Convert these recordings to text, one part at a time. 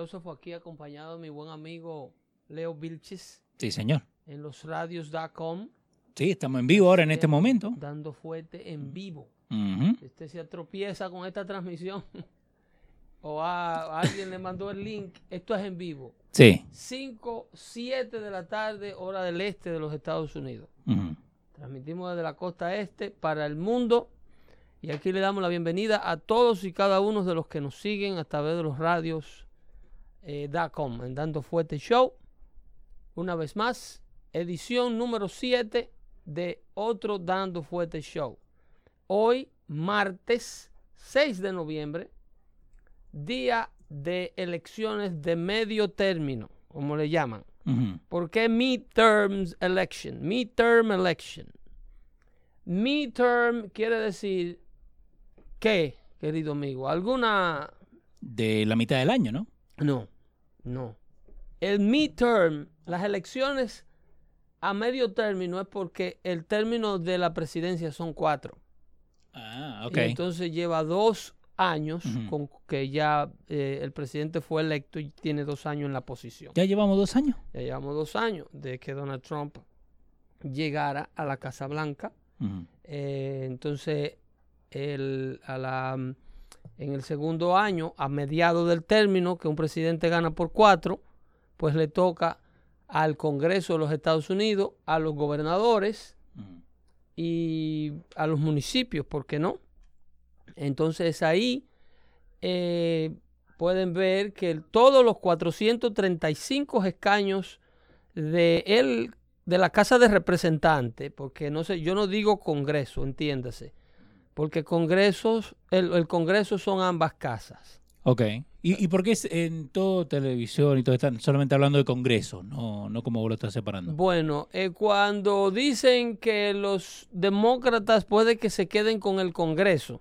Filósofo, aquí acompañado de mi buen amigo Leo Vilches Sí, señor. en losradios.com, Sí, estamos en vivo ahora en este momento. dando fuerte en vivo. Ujú. Si usted se tropieza con esta transmisión o a, a alguien le mandó el link, esto es en vivo. Sí. 5, 7 de la tarde, hora del este de los Estados Unidos. Transmitimos desde la costa este para el mundo. Y aquí le damos la bienvenida a todos y cada uno de los que nos siguen a través de los radios eh, .com, en Dando Fuerte Show. Una vez más, edición número 7 de otro Dando Fuerte Show. Hoy, martes 6 de noviembre, día de elecciones de medio término, como le llaman. Ujú. ¿Por qué midterms election? Midterm election. Midterm quiere decir ¿qué, querido amigo? ¿Alguna? De la mitad del año, ¿no? No, no. El midterm, las elecciones a medio término es porque el término de la presidencia son cuatro. Ah, Y ok. entonces lleva dos años con que ya eh, el presidente fue electo y tiene dos años en la posición. Ya llevamos dos años. Ya llevamos dos años de que Donald Trump llegara a la Casa Blanca. Eh, entonces, el- a la, en el segundo año, a mediados del término, que un presidente gana por cuatro, pues le toca al Congreso de los Estados Unidos, a los gobernadores y a los municipios, ¿por qué no? Entonces ahí eh, pueden ver que el- todos los 435 escaños de, el, de la Casa de Representantes, porque no sé, yo no digo Congreso, entiéndase, porque Congresos, el, el Congreso son ambas casas. Ok. ¿Y, ¿Y por qué es en todo televisión y todo están solamente hablando de Congreso? No, no como vos lo estás separando. Bueno, eh, cuando dicen que los demócratas puede que se queden con el Congreso.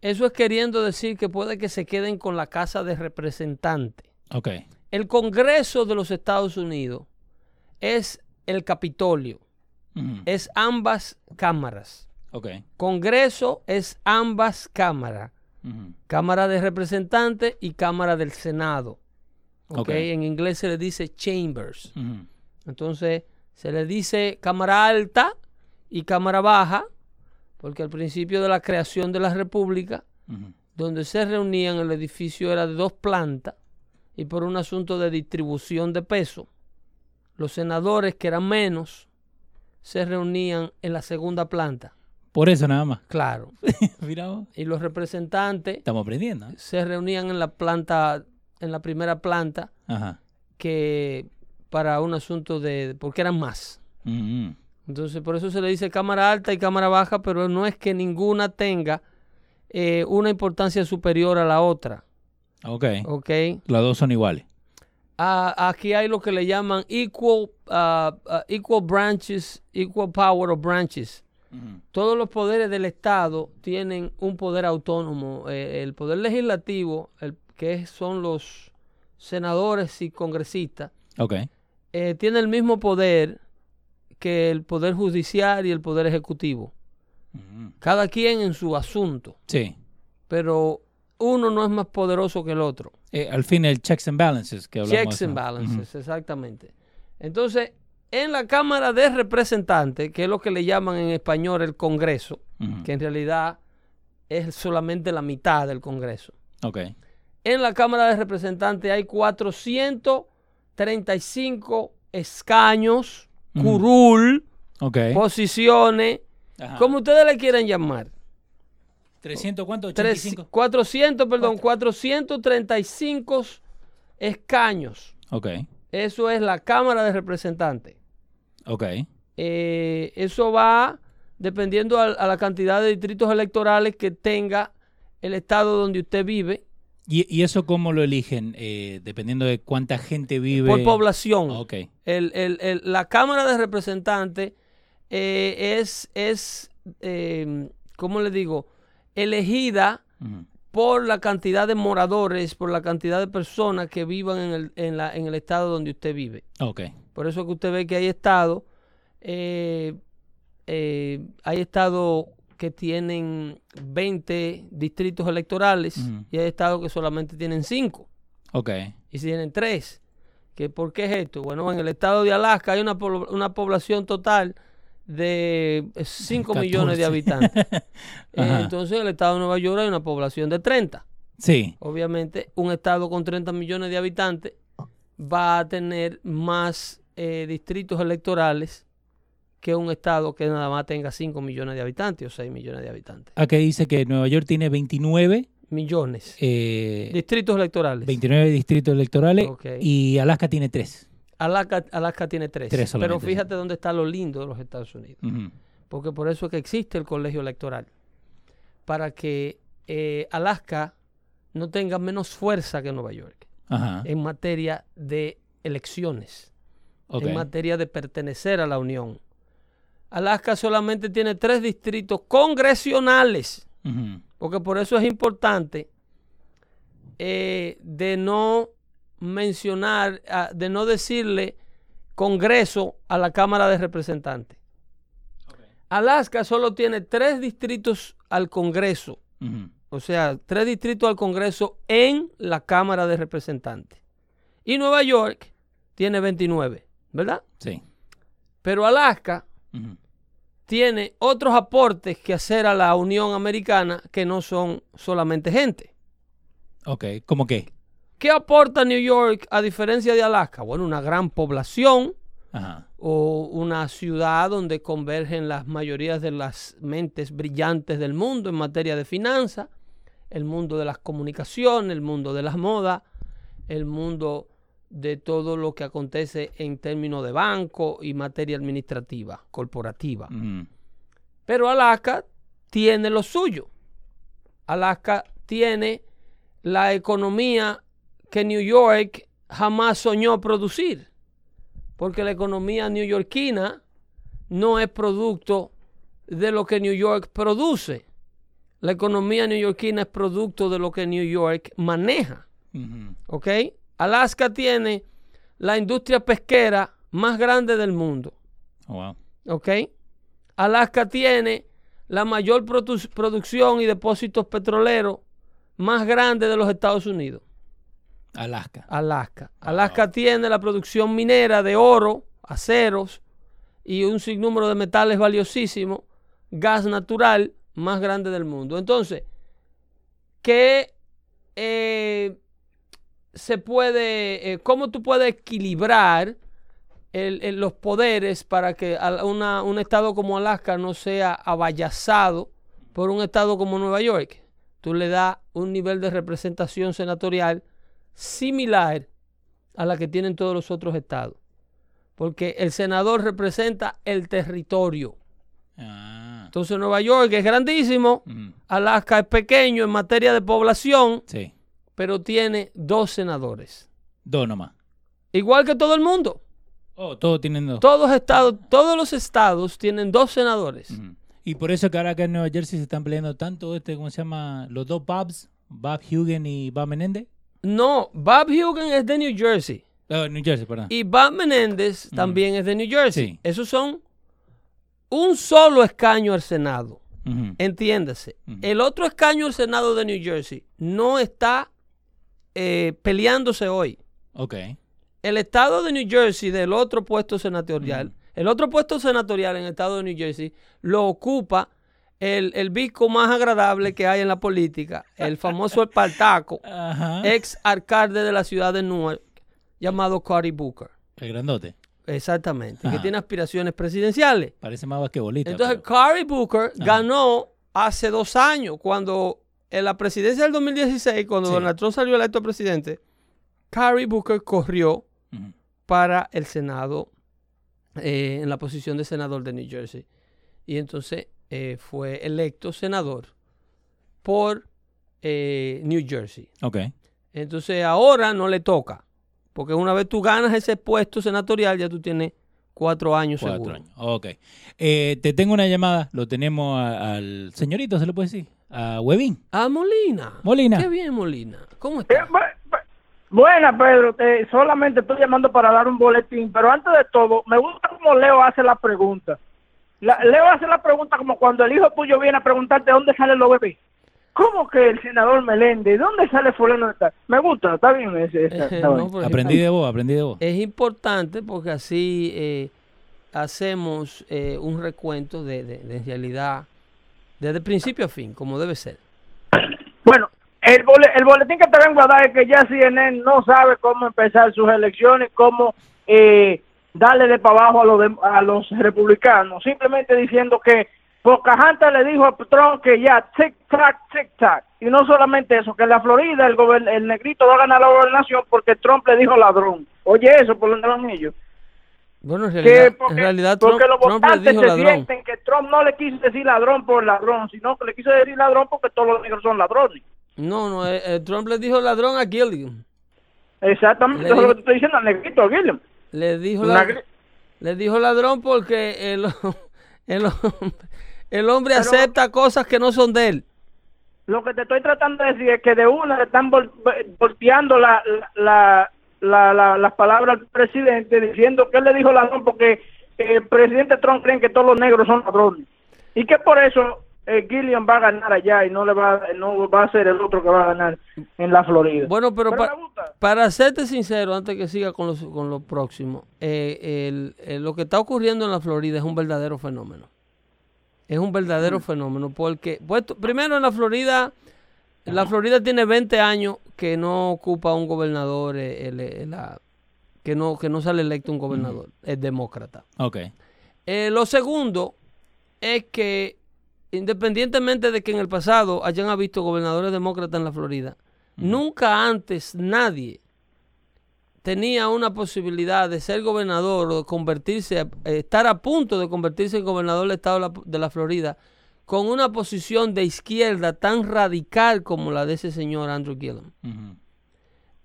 Eso es queriendo decir que puede que se queden con la Casa de Representantes. Ok. El Congreso de los Estados Unidos es el Capitolio, es ambas cámaras. Congreso es ambas cámaras. Cámara de Representantes y Cámara del Senado. ¿ok? Ok. En inglés se le dice chambers. Entonces se le dice Cámara Alta y Cámara Baja, porque al principio de la creación de la República donde se reunían, el edificio era de dos plantas y por un asunto de distribución de peso, los senadores que eran menos se reunían en la segunda planta, Por eso nada más. claro, Mira vos. y los representantes Estamos aprendiendo. ¿eh? se reunían en la planta, en la primera planta, Ajá. que para un asunto de, porque eran más. Ujú. Entonces, por eso se le dice cámara alta y cámara baja, pero no es que ninguna tenga eh, una importancia superior a la otra, Ok. ¿ok? Las dos son iguales. Ah, aquí hay lo que le llaman equal, ah, ah, equal branches, equal power of branches. Todos los poderes del Estado tienen un poder autónomo. Eh, el poder legislativo, el, que son los senadores y congresistas, eh, tiene el mismo poder que el poder judicial y el poder ejecutivo. Cada quien en su asunto, Sí. pero uno no es más poderoso que el otro. Eh, al fin el checks and balances que hablamos. Checks and balances, exactamente. Entonces, en la Cámara de Representantes, que es lo que le llaman en español el Congreso, que en realidad es solamente la mitad del Congreso. Ok. En la Cámara de Representantes hay 435 escaños, Ujú. curul, Ok. posiciones, Ajá. como ustedes le quieran llamar. 300 cuánto? Tres- 85. 400, perdón, 435 escaños. Ok. Eso es la Cámara de Representantes. Ok. Eh, eso va dependiendo a, a la cantidad de distritos electorales que tenga el estado donde usted vive ¿Y, y eso cómo lo eligen? Eh, dependiendo de cuánta gente vive. por población. Ah, Ok. El- el- el- la Cámara de Representantes eh, es, es eh, ¿cómo le digo? Elegida. Por la cantidad de moradores, por la cantidad de personas que vivan en el, en la- en el estado donde usted vive. Ok. Por eso que usted ve que hay estados, eh, eh, hay estados que tienen 20 distritos electorales y hay estados que solamente tienen 5 Ok. y si tienen 3. ¿Que ¿Por qué es esto? Bueno, en el estado de Alaska hay una, una población total de 5 millones de 14. habitantes. Entonces en el estado de Nueva York hay una población de 30. Sí. Obviamente, un estado con 30 millones de habitantes va a tener más eh, distritos electorales que un estado que nada más tenga 5 millones de habitantes o 6 millones de habitantes. Acá dice que Nueva York tiene 29, Millones. eh, distritos electorales. 29 distritos electorales y Alaska tiene 3. Alaska, Alaska tiene 3. Tres Pero fíjate dónde está lo lindo de los Estados Unidos. Porque por eso es que existe el colegio electoral. Para que eh, Alaska no tenga menos fuerza que Nueva York Ajá. en materia de elecciones. En materia de pertenecer a la Unión. Alaska solamente tiene tres distritos congresionales, porque por eso es importante eh, de no mencionar, ah, de no decirle Congreso a la Cámara de Representantes. Alaska solo tiene tres distritos al Congreso, o sea, tres distritos al Congreso en la Cámara de Representantes. Y Nueva York tiene 29, ¿verdad? Sí. Pero Alaska tiene otros aportes que hacer a la Unión Americana que no son solamente gente. Ok. ¿Cómo qué? ¿Qué aporta New York a diferencia de Alaska? Bueno, una gran población Ajá. o una ciudad donde convergen las mayorías de las mentes brillantes del mundo en materia de finanzas, el mundo de las comunicaciones, el mundo de las modas, el mundo de todo lo que acontece en términos de banco y materia administrativa, corporativa. Pero Alaska tiene lo suyo. Alaska tiene la economía que New York jamás soñó producir. Porque la economía neoyorquina no es producto de lo que New York produce. La economía neoyorquina es producto de lo que New York maneja. Ujú. ¿Ok? Alaska tiene la industria pesquera más grande del mundo. Oh, wow. ¿ok? Alaska tiene la mayor produ- producción y depósitos petroleros más grande de los Estados Unidos. Alaska. Alaska. Alaska tiene la producción minera de oro, aceros y un sinnúmero de metales valiosísimos, gas natural más grande del mundo. Entonces, ¿qué eh, se puede, eh, cómo tú puedes equilibrar el- el- los poderes para que una- un estado como Alaska no sea avallazado por un estado como Nueva York? Tú le das un nivel de representación senatorial similar a la que tienen todos los otros estados. Porque el senador representa el territorio. Ah. Entonces Nueva York es grandísimo. Alaska es pequeño en materia de población, Sí. pero tiene dos senadores. Dos nomás. Igual que todo el mundo. Oh, todos tienen dos. Todos, estados, todos los estados tienen dos senadores. Y por eso que ahora acá en Nueva Jersey se están peleando tanto este, ¿cómo se llama? Los dos Bobs, Bob Hugen y Bob Menéndez. No, Bob Hugen es de New Jersey. Oh, New Jersey, perdón. Y Bob Menéndez también es de New Jersey. Sí. Esos son un solo escaño al Senado. Entiéndase. El otro escaño al Senado de New Jersey no está eh, peleándose hoy. Ok. El estado de New Jersey del otro puesto senatorial, el otro puesto senatorial en el estado de New Jersey lo ocupa el, el bico más agradable que hay en la política, el famoso Espartaco, ex alcalde de la ciudad de Newark, llamado Cory Booker. El grandote. Exactamente, que Ajá. tiene aspiraciones presidenciales. Parece más basquetbolista. Entonces, pero- Cory Booker ganó hace dos años, cuando en la presidencia del 2016, cuando Sí. Donald Trump salió electo presidente, Cory Booker corrió para el Senado, eh, en la posición de senador de New Jersey. Y entonces eh, fue electo senador por eh, New Jersey. Ok. Entonces ahora no le toca, porque una vez tú ganas ese puesto senatorial, ya tú tienes cuatro años Cuatro seguro. años. Ok. Eh, te tengo una llamada. Lo tenemos a- al señorito, ¿se le puede decir? A Webin. Ah, Molina. Molina. Qué bien, Molina. ¿Cómo Eh, estás? bu- bu- Buena, Pedro. eh, solamente estoy llamando para dar un boletín. Pero antes de todo, me gusta cómo Leo hace la pregunta. La- le voy a hacer la pregunta como cuando el hijo tuyo viene a preguntarte dónde salen los bebés. ¿Cómo que el senador Meléndez? ¿Dónde sale fulano de tal? Me gusta, está bien ese. No, porque Aprendí de vos, aprendí de vos. Es importante porque así eh, hacemos eh, un recuento de, de- de realidad desde principio a fin, como debe ser. Bueno, el, bole- el boletín que te vengo a dar es que ya CNN no sabe cómo empezar sus elecciones, cómo eh, darle de para abajo a los, dem- a los republicanos, simplemente diciendo que Pocahontas le dijo a Trump que ya tic-tac, tic-tac. Y no solamente eso, que en la Florida el, el negrito va a ganar la gobernación porque Trump le dijo ladrón. Oye, eso por donde van ellos. Bueno, en Que realidad, porque, en realidad Trump, porque los votantes se ladrón. sienten que Trump no le quiso decir ladrón por ladrón, sino que le quiso decir ladrón porque todos los negros son ladrones. No, no, eh, eh, Trump le dijo ladrón a Gilliam. Exactamente, Le eso es lo que te estoy diciendo al negrito, William. Le dijo, Una lad- gri- le dijo ladrón porque el, el, hombre- el hombre Pero- acepta cosas que no son de él. Lo que te estoy tratando de decir es que de una le están vol- volteando la, la, la, la- las palabras al presidente diciendo que él le dijo ladrón porque eh, el presidente Trump cree que todos los negros son ladrones. Y que por eso eh, Gilliam va a ganar allá y no le va, no va a ser el otro que va a ganar en la Florida. Bueno, pero, para serte sincero, antes que siga con, los- con lo próximo, eh, el- el- lo que está ocurriendo en la Florida es un verdadero fenómeno. Es un verdadero fenómeno porque, pues, primero en la Florida, la Florida tiene 20 años que no ocupa un gobernador, eh, el- el- la- que, no, que no sale electo un gobernador, es demócrata. Ok. Eh, lo segundo es que independientemente de que en el pasado hayan habido gobernadores demócratas en la Florida, nunca antes nadie tenía una posibilidad de ser gobernador o de convertirse, eh, estar a punto de convertirse en gobernador del estado de la, de la Florida con una posición de izquierda tan radical como la de ese señor Andrew Gillum.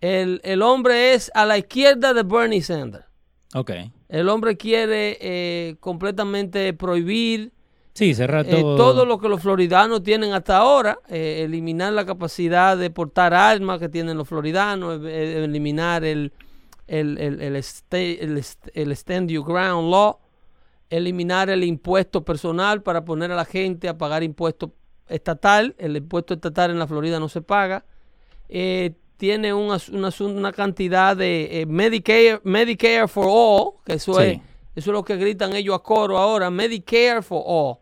El, el hombre es a la izquierda de Bernie Sanders. Ok. El hombre quiere eh, completamente prohibir Sí, cerrar eh, todo. todo lo que los floridanos tienen hasta ahora, eh, eliminar la capacidad de portar armas que tienen los floridanos, eh, eliminar el, el, el, el, sta- el Stand Your Ground Law, eliminar el impuesto personal para poner a la gente a pagar impuesto estatal. El impuesto estatal en la Florida no se paga. Tiene una, asun- una cantidad de Medicare, Medicare for All, que eso, Sí. es, eso es lo que gritan ellos a coro ahora, Medicare for All.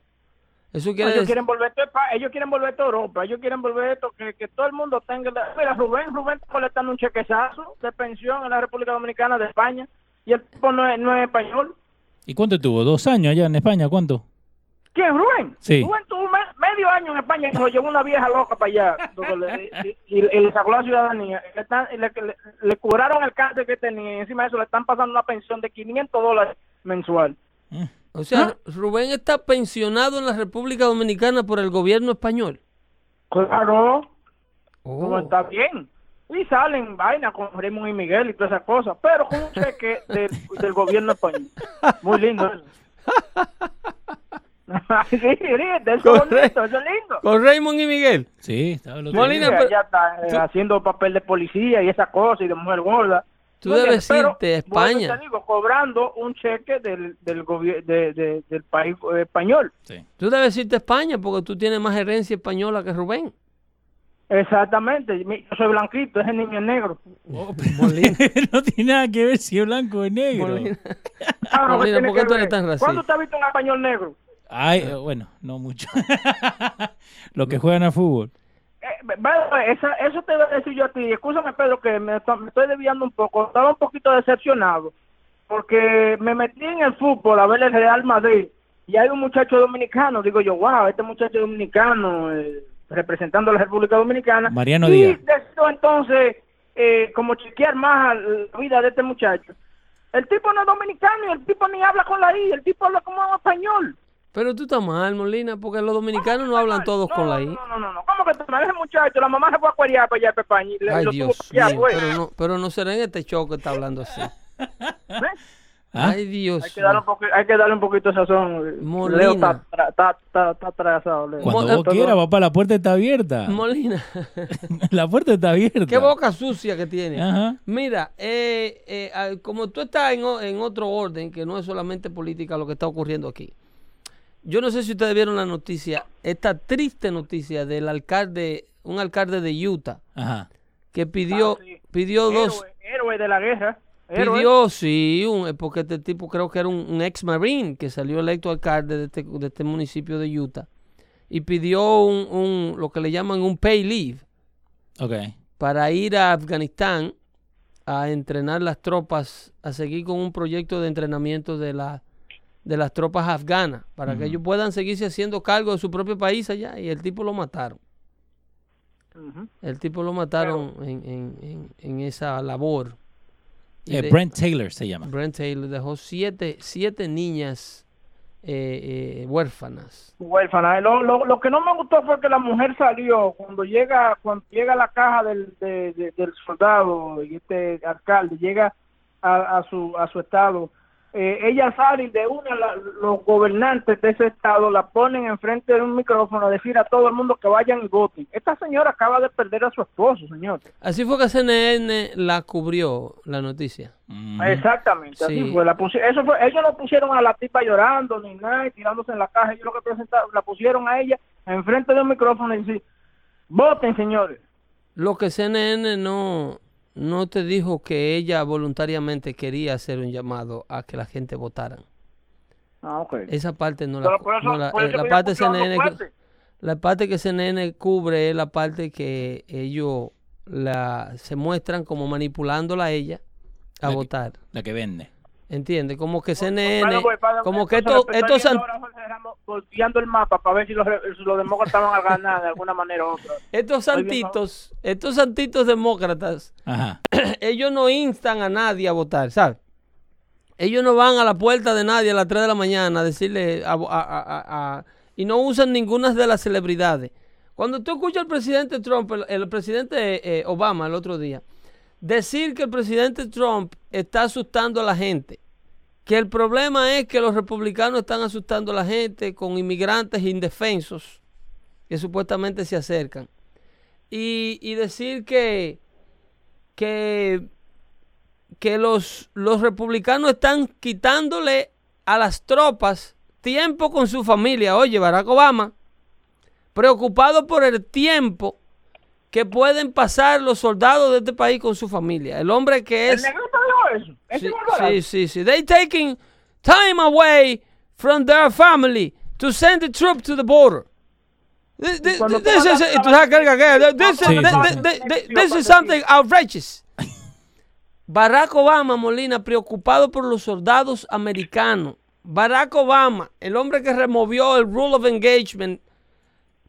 Eso quiere ellos decir... quieren volver ellos quieren volver esto a Europa, ellos quieren volver esto que, que todo el mundo tenga mira Rubén, Rubén está colectando un chequezazo de pensión en la República Dominicana de España y el tipo no es, no es español. ¿Y cuánto tuvo? ¿Dos años allá en España? ¿Cuánto? ¿Quién, Rubén? Sí. Rubén tuvo me- medio año en España y se lo llevó una vieja loca para allá le- y, y- y le sacó la ciudadanía. Y Le, están- y le, le- le curaron el cáncer que tenía y encima de eso le están pasando una pensión de 500 dólares mensual. Mm. O sea, Rubén está pensionado en la República Dominicana por el gobierno español. Claro. Oh. No está bien. Y salen vainas con Raymond y Miguel y todas esas cosas, pero con un cheque del, del gobierno español. Muy lindo eso. sí, ríete, eso es Correcto. bonito, eso es lindo. Con Raymond y Miguel. Sí, estaba el otro Molina, pero- ya está eh, haciendo papel de policía y esas cosas y de mujer gorda. Tú ¿No debes irte a España. te digo, cobrando un cheque del, del, de- de- del país eh, español. Sí. Tú debes irte a España porque tú tienes más herencia española que Rubén. Exactamente. Yo soy blanquito, ese niño es negro. Oh, pero no tiene nada que ver si es blanco o negro. Molina. Claro, ¿qué Molina, tiene ¿por qué que tú eres tan racista? ¿Cuándo te has visto un español negro? Ay, eh, bueno, no mucho. Los que juegan a fútbol. Eh, way, esa- eso te voy a decir yo a ti. Escúchame, Pedro, que me, to- me estoy desviando un poco. Estaba un poquito decepcionado porque me metí en el fútbol a ver el Real Madrid y hay un muchacho dominicano. Digo yo, wow, este muchacho dominicano eh, representando a la República Dominicana. Mariano y Díaz. entonces, eh, como chequear más la vida de este muchacho. El tipo no es dominicano y el tipo ni habla con la I, el tipo habla como español. Pero tú estás mal, Molina, porque los dominicanos no hablan todos con la I. No, no, no, no. ¿Cómo que te me ese muchacho? La mamá se fue a cuerear para allá para España y le- Ay, lo Dios mío. pues. Pero no, pero no será en este show que está hablando así. ¿Ves? ¿Ah? Ay, Dios Hay que, darle un mío. poqui- hay que darle un poquito de sazón. Molina. Leo está, está, está, está atrasado. Leo. Cuando Mo- vos quieras, papá, la puerta está abierta. Molina, la puerta está abierta. qué boca sucia que tiene. Ajá. Mira, eh, eh, ah, como tú estás en, o- en otro orden, que no es solamente política lo que está ocurriendo aquí, yo no sé si ustedes vieron la noticia, esta triste noticia del alcalde, un alcalde de Utah, Ajá. que pidió, Ah, sí. pidió dos, Héroe, héroe de la guerra. Héroe. pidió, sí, un- porque este tipo creo que era un, un ex marine que salió electo alcalde de este, de este municipio de Utah y pidió un, un- lo que le llaman un pay leave Ok. para ir a Afganistán a entrenar las tropas, a seguir con un proyecto de entrenamiento de, la, de las tropas afganas, para que ellos puedan seguirse haciendo cargo de su propio país allá. Y el tipo lo mataron. El tipo lo mataron en, en- en- en esa labor. Y Eh, de- Brent Taylor se llama. Brent Taylor dejó siete, siete niñas eh, eh, huérfanas. huérfana. Lo, lo, lo que no me gustó fue que la mujer salió cuando llega cuando llega la caja del, de- de- del soldado y este alcalde llega a, a su a su estado. Eh, ella sale y de una la- los gobernantes de ese estado la ponen enfrente de un micrófono a decir a todo el mundo que vayan y voten. Esta señora acaba de perder a su esposo, señor. Así fue que CNN la cubrió la noticia. Exactamente, Sí. así fue. La eso fue. Ellos no pusieron a la tipa llorando ni nada, y tirándose en la caja. Ellos lo que presentaron, la pusieron a ella enfrente de un micrófono y decir, voten, señores. Lo que CNN no, no te dijo que ella voluntariamente quería hacer un llamado a que la gente votara. Ah, ok. Esa parte no la, Pero por eso- no la- por eh, eso la que parte CNN fuerte. la parte que CNN cubre es la parte que ellos la se muestran como manipulándola a ella a La que- votar. La que vende. ¿Entiendes? Como que CNN, Padre, pues, como que a Jorge Ramos Volteando el mapa para ver si los, los demócratas van a ganar de alguna manera u otra. estos santitos, estos santitos demócratas, Ajá. ellos no instan a nadie a votar, ¿sabes? Ellos no van a la puerta de nadie a las 3 de la mañana a decirle a- a- a- a- a- y no usan ninguna de las celebridades. Cuando tú escuchas al presidente Trump, el, el presidente eh, Obama el otro día, decir que el presidente Trump está asustando a la gente, que el problema es que los republicanos están asustando a la gente con inmigrantes indefensos que supuestamente se acercan. Y, y decir que, que, que los, los republicanos están quitándole a las tropas tiempo con su familia. Oye, Barack Obama, preocupado por el tiempo que pueden pasar los soldados de este país con su familia. El hombre que ¿El es... ¿Ese Sí, sí, sí, sí. They taking time away from their family to send the troops to the border. This, this, this is, this- this- this is something outrageous. Barack Obama, Molina, preocupado por los soldados americanos. Barack Obama, el hombre que removió el rule of engagement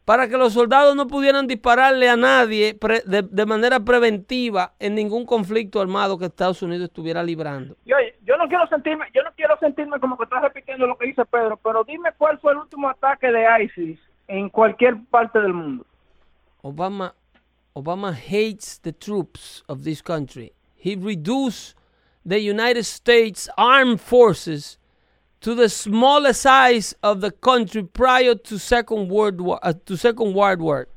para que los soldados no pudieran dispararle a nadie de, de manera preventiva en ningún conflicto armado que Estados Unidos estuviera librando. Y oye, yo no quiero sentirme, yo no quiero sentirme como que estás repitiendo lo que dice Pedro, pero dime cuál fue el último ataque de ISIS en cualquier parte del mundo. Obama, Obama hates the troops of this country. He reduced the United States Armed Forces to the smallest size of the country prior to Second World War. uh, to Second World War.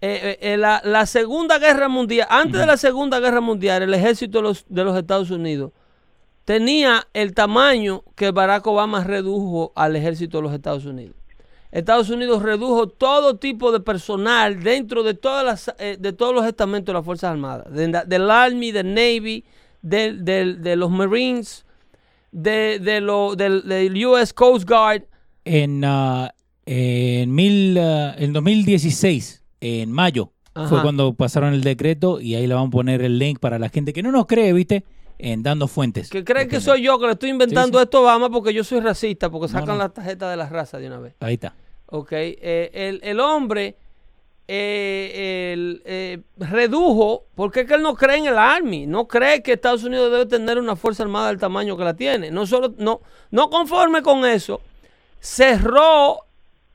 Eh, eh, eh, la, la Segunda Guerra Mundial, antes de la Segunda Guerra Mundial, el ejército de los, de los Estados Unidos tenía el tamaño que Barack Obama redujo al ejército de los Estados Unidos. Estados Unidos redujo todo tipo de personal dentro de todas las eh, de todos los estamentos de las Fuerzas Armadas, de del Army, del Navy, del- de los Marines, de, de lo, del, del US Coast Guard. En, ah, en, mil, ah, en 2016, en mayo, Ajá. fue cuando pasaron el decreto y ahí le vamos a poner el link para la gente que no nos cree, ¿viste? En Dando Fuentes. Que creen que soy yo que le estoy inventando Sí, sí. esto a Obama porque yo soy racista, porque No, sacan no. la tarjeta de la raza de una vez. Ahí está. Ok, eh, el, el hombre eh, el, eh, redujo, porque es que él no cree en el Army, no cree que Estados Unidos debe tener una fuerza armada del tamaño que la tiene. No solo, no, no conforme con eso, cerró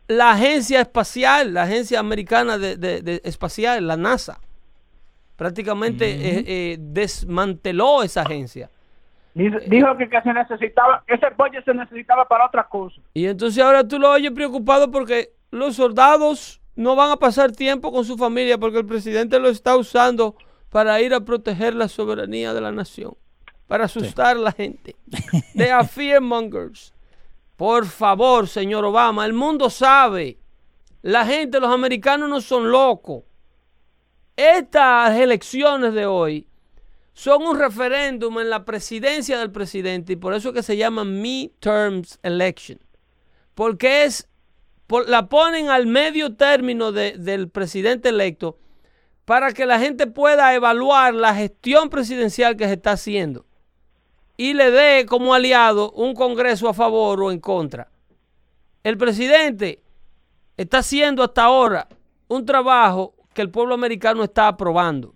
la agencia espacial, la agencia americana de, de- de espacial, la NASA. Prácticamente eh, eh, desmanteló esa agencia. Dijo que, que se necesitaba, ese budget se necesitaba para otra cosa. Y entonces ahora tú lo oyes preocupado porque los soldados no van a pasar tiempo con su familia porque el presidente lo está usando para ir a proteger la soberanía de la nación, para asustar a la gente. They are fear mongers. Por favor, señor Obama, el mundo sabe. La gente, los americanos no son locos. Estas elecciones de hoy son un referéndum en la presidencia del presidente y por eso es que se llaman midterms election. Porque es, la ponen al medio término de- del presidente electo para que la gente pueda evaluar la gestión presidencial que se está haciendo y le dé como aliado un Congreso a favor o en contra. El presidente está haciendo hasta ahora un trabajo que el pueblo americano está aprobando.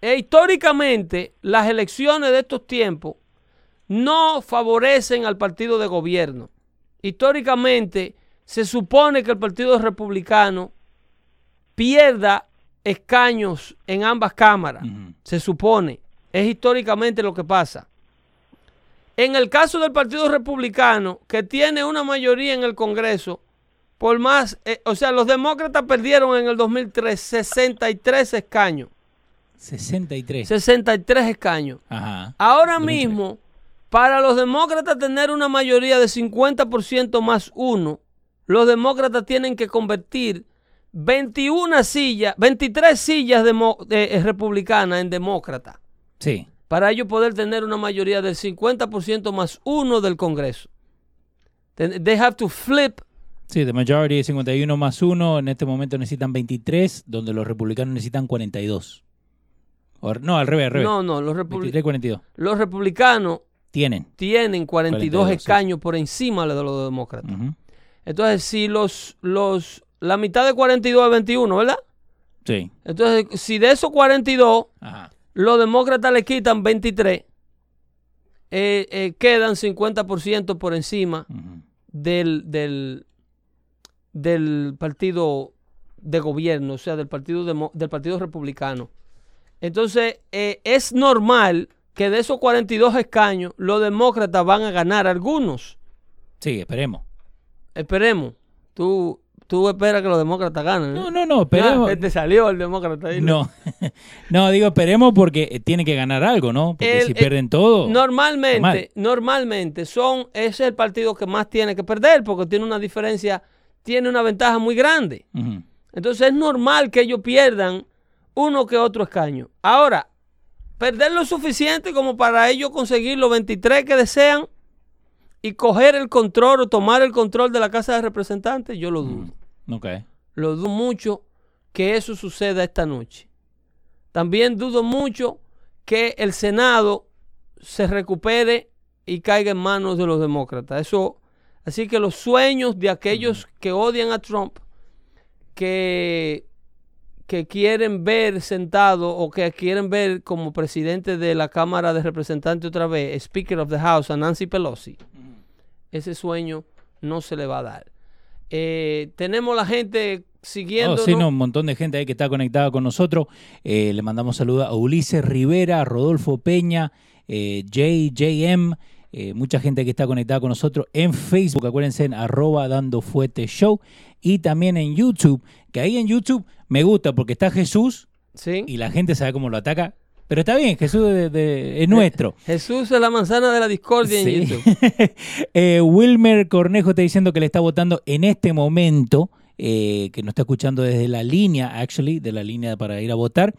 E históricamente, las elecciones de estos tiempos no favorecen al partido de gobierno. Históricamente, se supone que el partido republicano pierda escaños en ambas cámaras. Se supone. Es históricamente lo que pasa. En el caso del Partido Republicano, que tiene una mayoría en el Congreso, por más, eh, o sea, los demócratas perdieron en el 2003 63 escaños. 63. 63 escaños. Ajá. Ahora 2003. mismo, para los demócratas tener una mayoría de 50% más uno, los demócratas tienen que convertir 21 sillas, 23 sillas eh, republicanas en demócrata, Sí. para ellos poder tener una mayoría del 50% más uno del Congreso. They have to flip Sí, the majority es 51 más 1. En este momento necesitan 23, donde los republicanos necesitan 42. O- no, al revés, al revés. No, no, los, republi- 23, 42. los republicanos Tienen. tienen 42, 42, sí. escaños por encima de los demócratas. Ujú. Entonces, si los, los, la mitad de 42 es 21, ¿verdad? Sí. Entonces, si de esos 42, Ajá. los demócratas le quitan 23, eh, eh, quedan 50% por encima del, del, del partido de gobierno, o sea, del partido, demo- del partido republicano. Entonces, eh, es normal que de esos 42 escaños, los demócratas van a ganar algunos. Sí, esperemos. Esperemos. Tú, tú esperas que los demócratas ganen. ¿eh? No, no, no, esperemos. Ah, te salió el demócrata. ahí, No, no, digo esperemos porque eh, tiene que ganar algo, ¿no? Porque El- si el- pierden todo. Normalmente, mal. normalmente son, ese es el partido que más tiene que perder porque tiene una diferencia, tiene una ventaja muy grande. Entonces es normal que ellos pierdan uno que otro escaño. Ahora, perder lo suficiente como para ellos conseguir los 23 que desean y coger el control o tomar el control de la Casa de Representantes, yo lo dudo. Ok. Lo dudo mucho que eso suceda esta noche. También dudo mucho que el Senado se recupere y caiga en manos de los demócratas. Eso, así que los sueños de aquellos que odian a Trump, que, que quieren ver sentado o que quieren ver como presidente de la Cámara de Representantes otra vez, Speaker of the House, a Nancy Pelosi, ese sueño no se le va a dar. Eh, tenemos la gente siguiendo. Oh, sí, no, un montón de gente ahí que está conectada con nosotros. Eh, le mandamos saludos a Ulises Rivera, a Rodolfo Peña, eh, JJM, eh, mucha gente que está conectada con nosotros en Facebook. Acuérdense en arroba dando fuete show y también en YouTube, que ahí en YouTube me gusta porque está Jesús Sí. y la gente sabe cómo lo ataca. Pero está bien, Jesús de- de- es nuestro. Jesús es la manzana de la discordia Sí. en YouTube. Eh, Wilmer Cornejo está diciendo que le está votando en este momento, eh, que nos está escuchando desde la línea, actually, de la línea para ir a votar.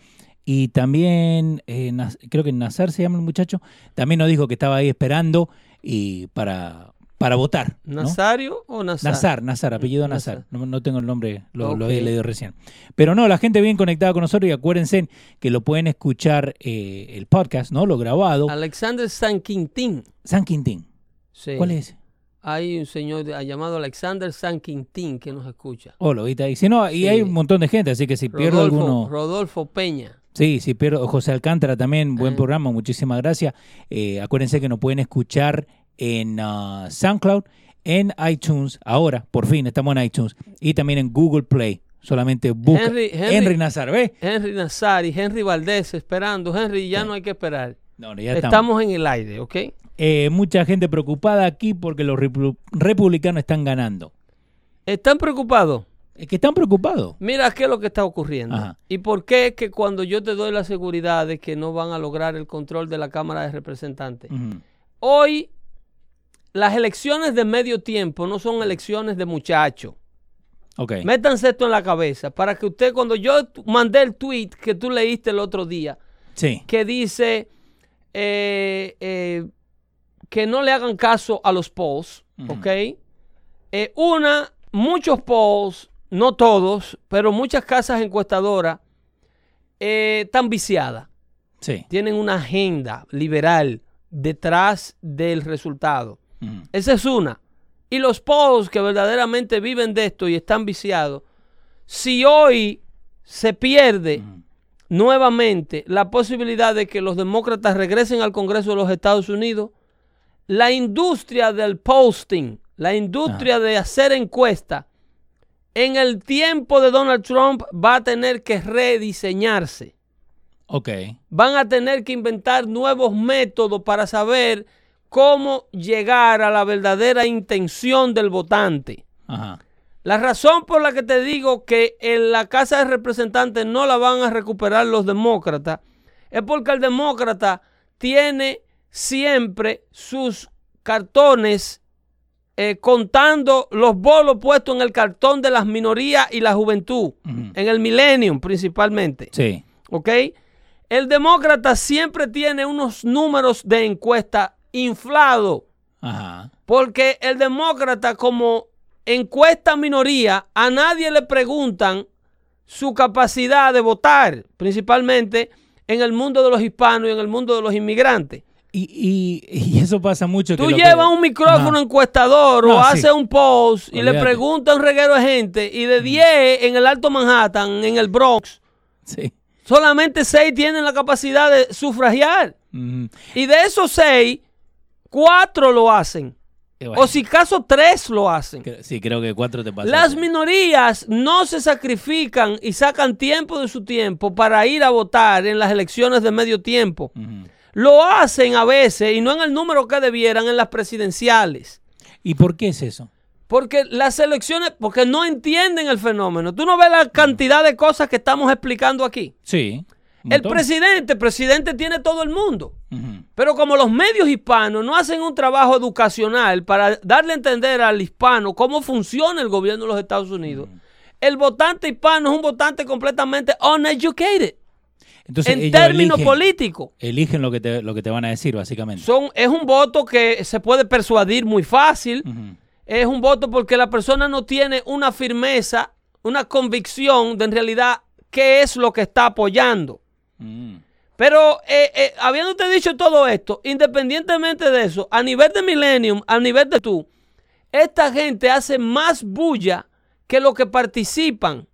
Y también, eh, creo que Nazar se llama el muchacho, también nos dijo que estaba ahí esperando y para, para votar. ¿no? ¿Nazario o Nazar? Nazar, Nazar, apellido Nazar. Nazar. No, no tengo el nombre, lo, había leído recién. Pero no, la gente bien conectada con nosotros y acuérdense que lo pueden escuchar eh, el podcast, ¿no? Lo grabado. Alexander San Quintín. San Quintín. Sí. ¿Cuál es? Hay un señor llamado Alexander San Quintín que nos escucha. Oh, lo viste ahí. Si no, y Sí. hay un montón de gente, así que si pierdo alguno. Rodolfo Peña. Sí, si pierdo. José Alcántara también, buen Eh. programa, muchísimas gracias. Eh, acuérdense que nos pueden escuchar en ah, SoundCloud, en iTunes, ahora, por fin, estamos en iTunes, y también en Google Play. Solamente busca Henry- Henry, Henry- Nazar, ¿ves? Henry Nazar y Henry Valdés esperando. Henry, ya no hay que esperar. No, no, ya estamos. estamos. en el aire, ¿ok? Eh, mucha gente preocupada aquí porque los repu- republicanos están ganando. ¿Están preocupados? Es que están preocupados. Mira qué es lo que está ocurriendo. Ajá. ¿Y por qué es que cuando yo te doy la seguridad de que no van a lograr el control de la Cámara de Representantes? Hoy las elecciones de medio tiempo no son elecciones de muchachos. Ok. Métanse esto en la cabeza para que usted, cuando yo mandé el tweet que tú leíste el otro día, Sí. que dice eh, eh, que no le hagan caso a los polls, ¿ok? Eh, una, muchos polls, no todos, pero muchas casas encuestadoras están viciadas. Sí. Tienen una agenda liberal detrás del resultado. Esa es una. Y los polls que verdaderamente viven de esto y están viciados, si hoy se pierde nuevamente la posibilidad de que los demócratas regresen al Congreso de los Estados Unidos, la industria del posting, la industria de hacer encuesta, en el tiempo de Donald Trump va a tener que rediseñarse. Ok. Van a tener que inventar nuevos métodos para saber cómo llegar a la verdadera intención del votante. Ajá. La razón por la que te digo que en la Casa de Representantes no la van a recuperar los demócratas es porque el demócrata tiene siempre sus cartones eh, contando los bolos puestos en el cartón de las minorías y la juventud, en el millennium principalmente. Sí. ¿Ok? El demócrata siempre tiene unos números de encuesta inflados. Ajá. Porque el demócrata, como encuesta minoría, a nadie le preguntan su capacidad de votar, principalmente en el mundo de los hispanos y en el mundo de los inmigrantes. Y, y- y eso pasa mucho. Tú que- llevas un micrófono Ajá. encuestador No, o sí. haces un post y le preguntas a un reguero de gente y de 10 en el Alto Manhattan, en el Bronx, Sí. solamente 6 tienen la capacidad de sufragiar. Y de esos 6, 4 lo hacen. Bueno, O si caso 3 lo hacen. sí, creo que cuatro te pasa. Las minorías no se sacrifican y sacan tiempo de su tiempo para ir a votar en las elecciones de medio tiempo. Lo hacen a veces y no en el número que debieran en las presidenciales. ¿Y por qué es eso? Porque las elecciones, porque no entienden el fenómeno. Tú no ves la cantidad de cosas que estamos explicando aquí. Sí. El presidente, presidente tiene todo el mundo. Pero como los medios hispanos no hacen un trabajo educacional para darle a entender al hispano cómo funciona el gobierno de los Estados Unidos, el votante hispano es un votante completamente uneducated Entonces, en términos eligen- políticos. Eligen lo que, te, lo que te van a decir, básicamente. Son, es un voto que se puede persuadir muy fácil. Es un voto porque la persona no tiene una firmeza, una convicción de en realidad qué es lo que está apoyando. Mm. Pero eh, eh, habiéndote dicho todo esto, independientemente de eso, a nivel de Millennium, a nivel de tú, esta gente hace más bulla que los que participan.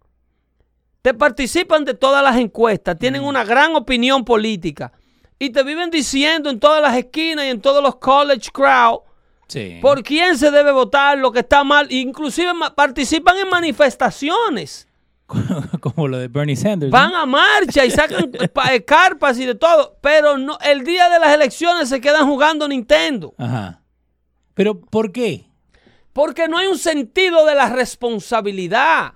Te participan de todas las encuestas, tienen una gran opinión política y te viven diciendo en todas las esquinas y en todos los college crowd Sí. por quién se debe votar, lo que está mal, inclusive participan en manifestaciones. Como lo de Bernie Sanders. Van ¿no? a marcha y sacan eh, carpas y de todo, pero no, el día de las elecciones se quedan jugando Nintendo. Ajá. Pero, ¿por qué? Porque no hay un sentido de la responsabilidad.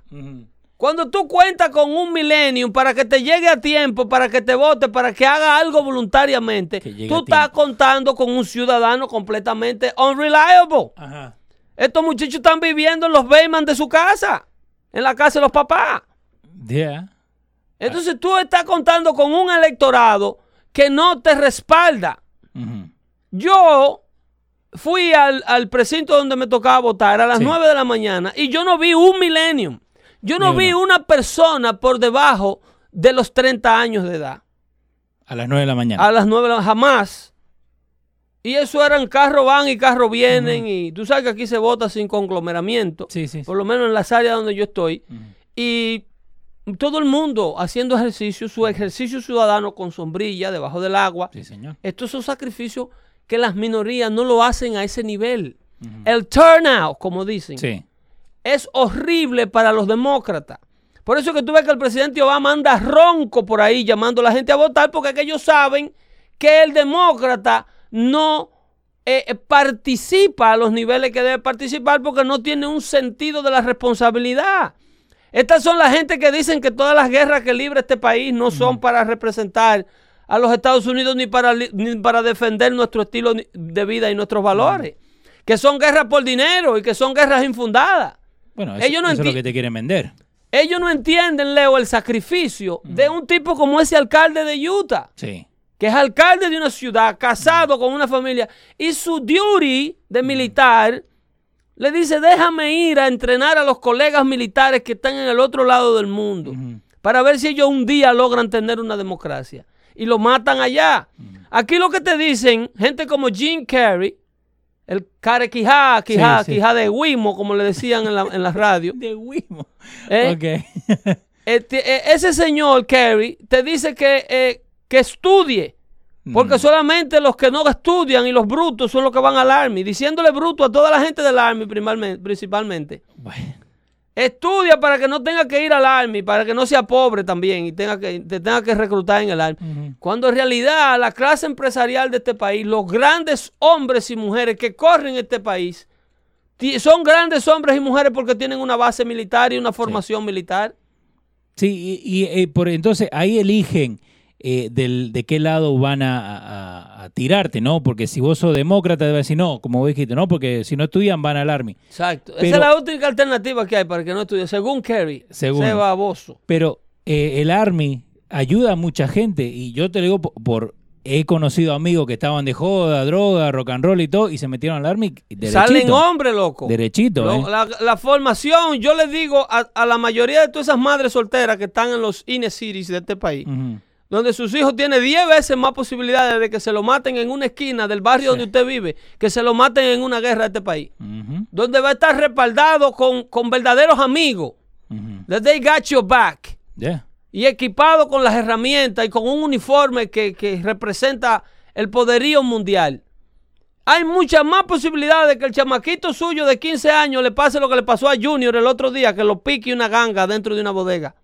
Cuando tú cuentas con un millennium para que te llegue a tiempo, para que te vote, para que haga algo voluntariamente, tú estás contando con un ciudadano completamente unreliable. Ajá. Estos muchachos están viviendo en los Bayman de su casa, en la casa de los papás. Yeah. Entonces tú estás contando con un electorado que no te respalda. Ujú. Yo fui al, al precinto donde me tocaba votar a las Sí. 9 de la mañana y yo no vi un millennium. Yo no vi una persona por debajo de los 30 años de edad. A las 9 de la mañana. A las 9 de la jamás. Y eso eran carro van y carro vienen. Y tú sabes que aquí se vota sin conglomeramiento. Sí, sí, sí. Por lo menos en las áreas donde yo estoy. Y todo el mundo haciendo ejercicio, su ejercicio ciudadano con sombrilla debajo del agua. Sí, señor. Estos son sacrificios que las minorías no lo hacen a ese nivel. El turnout, como dicen, Sí. es horrible para los demócratas. Por eso que tú ves que el presidente Obama anda ronco por ahí llamando a la gente a votar, porque es que ellos saben que el demócrata no eh, eh, participa a los niveles que debe participar porque no tiene un sentido de la responsabilidad. Estas son la gente que dicen que todas las guerras que libra este país no son para representar a los Estados Unidos ni para, ni para defender nuestro estilo de vida y nuestros valores. que son guerras por dinero y que son guerras infundadas. Bueno, eso, Ellos no eso es lo que te quieren vender. Ellos no entienden, Leo, el sacrificio de un tipo como ese alcalde de Utah, Sí. Que es alcalde de una ciudad, casado con una familia, y su duty de militar le dice, déjame ir a entrenar a los colegas militares que están en el otro lado del mundo, para ver si ellos un día logran tener una democracia. Y lo matan allá. Aquí lo que te dicen, gente como Jim Carrey, el care quijá, quijá, Sí, sí. quijá de Wimo, como le decían en la, en la radio. De Wimo. ¿Eh? Ok. Este, eh, ese señor Kerry te dice que, eh, que estudie. Porque Mm. solamente los que no estudian y los brutos son los que van al Army. Diciéndole bruto a toda la gente del Army principalmente. Bueno. Estudia para que no tenga que ir al Army, para que no sea pobre también y tenga que, te tenga que reclutar en el Army. Cuando en realidad la clase empresarial de este país, los grandes hombres y mujeres que corren este país, son grandes hombres y mujeres porque tienen una base militar y una formación militar. Sí, y, y, eh, por entonces ahí eligen eh, del, de qué lado van a, a- a tirarte, ¿no? Porque si vos sos demócrata, a decir no, como vos dijiste, no, porque si no estudian van al Army. Exacto. Esa es la única alternativa que hay para que no estudie. Según Kerry, Según. se baboso. Pero eh, el Army ayuda a mucha gente y yo te lo digo por, por- he conocido amigos que estaban de joda, droga, rock and roll y todo y se metieron al Army derechito. Salen hombres, loco. Derechito, Lo- ¿eh? la, la formación, yo les digo a, a la mayoría de todas esas madres solteras que están en los inner cities de este país. Donde sus hijos tienen 10 veces más posibilidades de que se lo maten en una esquina del barrio donde usted vive, que se lo maten en una guerra de este país. Donde va a estar respaldado con, con verdaderos amigos. ujú. That they got your back. Y equipado con las herramientas y con un uniforme que, que representa el poderío mundial. Hay muchas más posibilidades de que el chamaquito suyo de 15 años le pase lo que le pasó a Junior el otro día, que lo pique una ganga dentro de una bodega,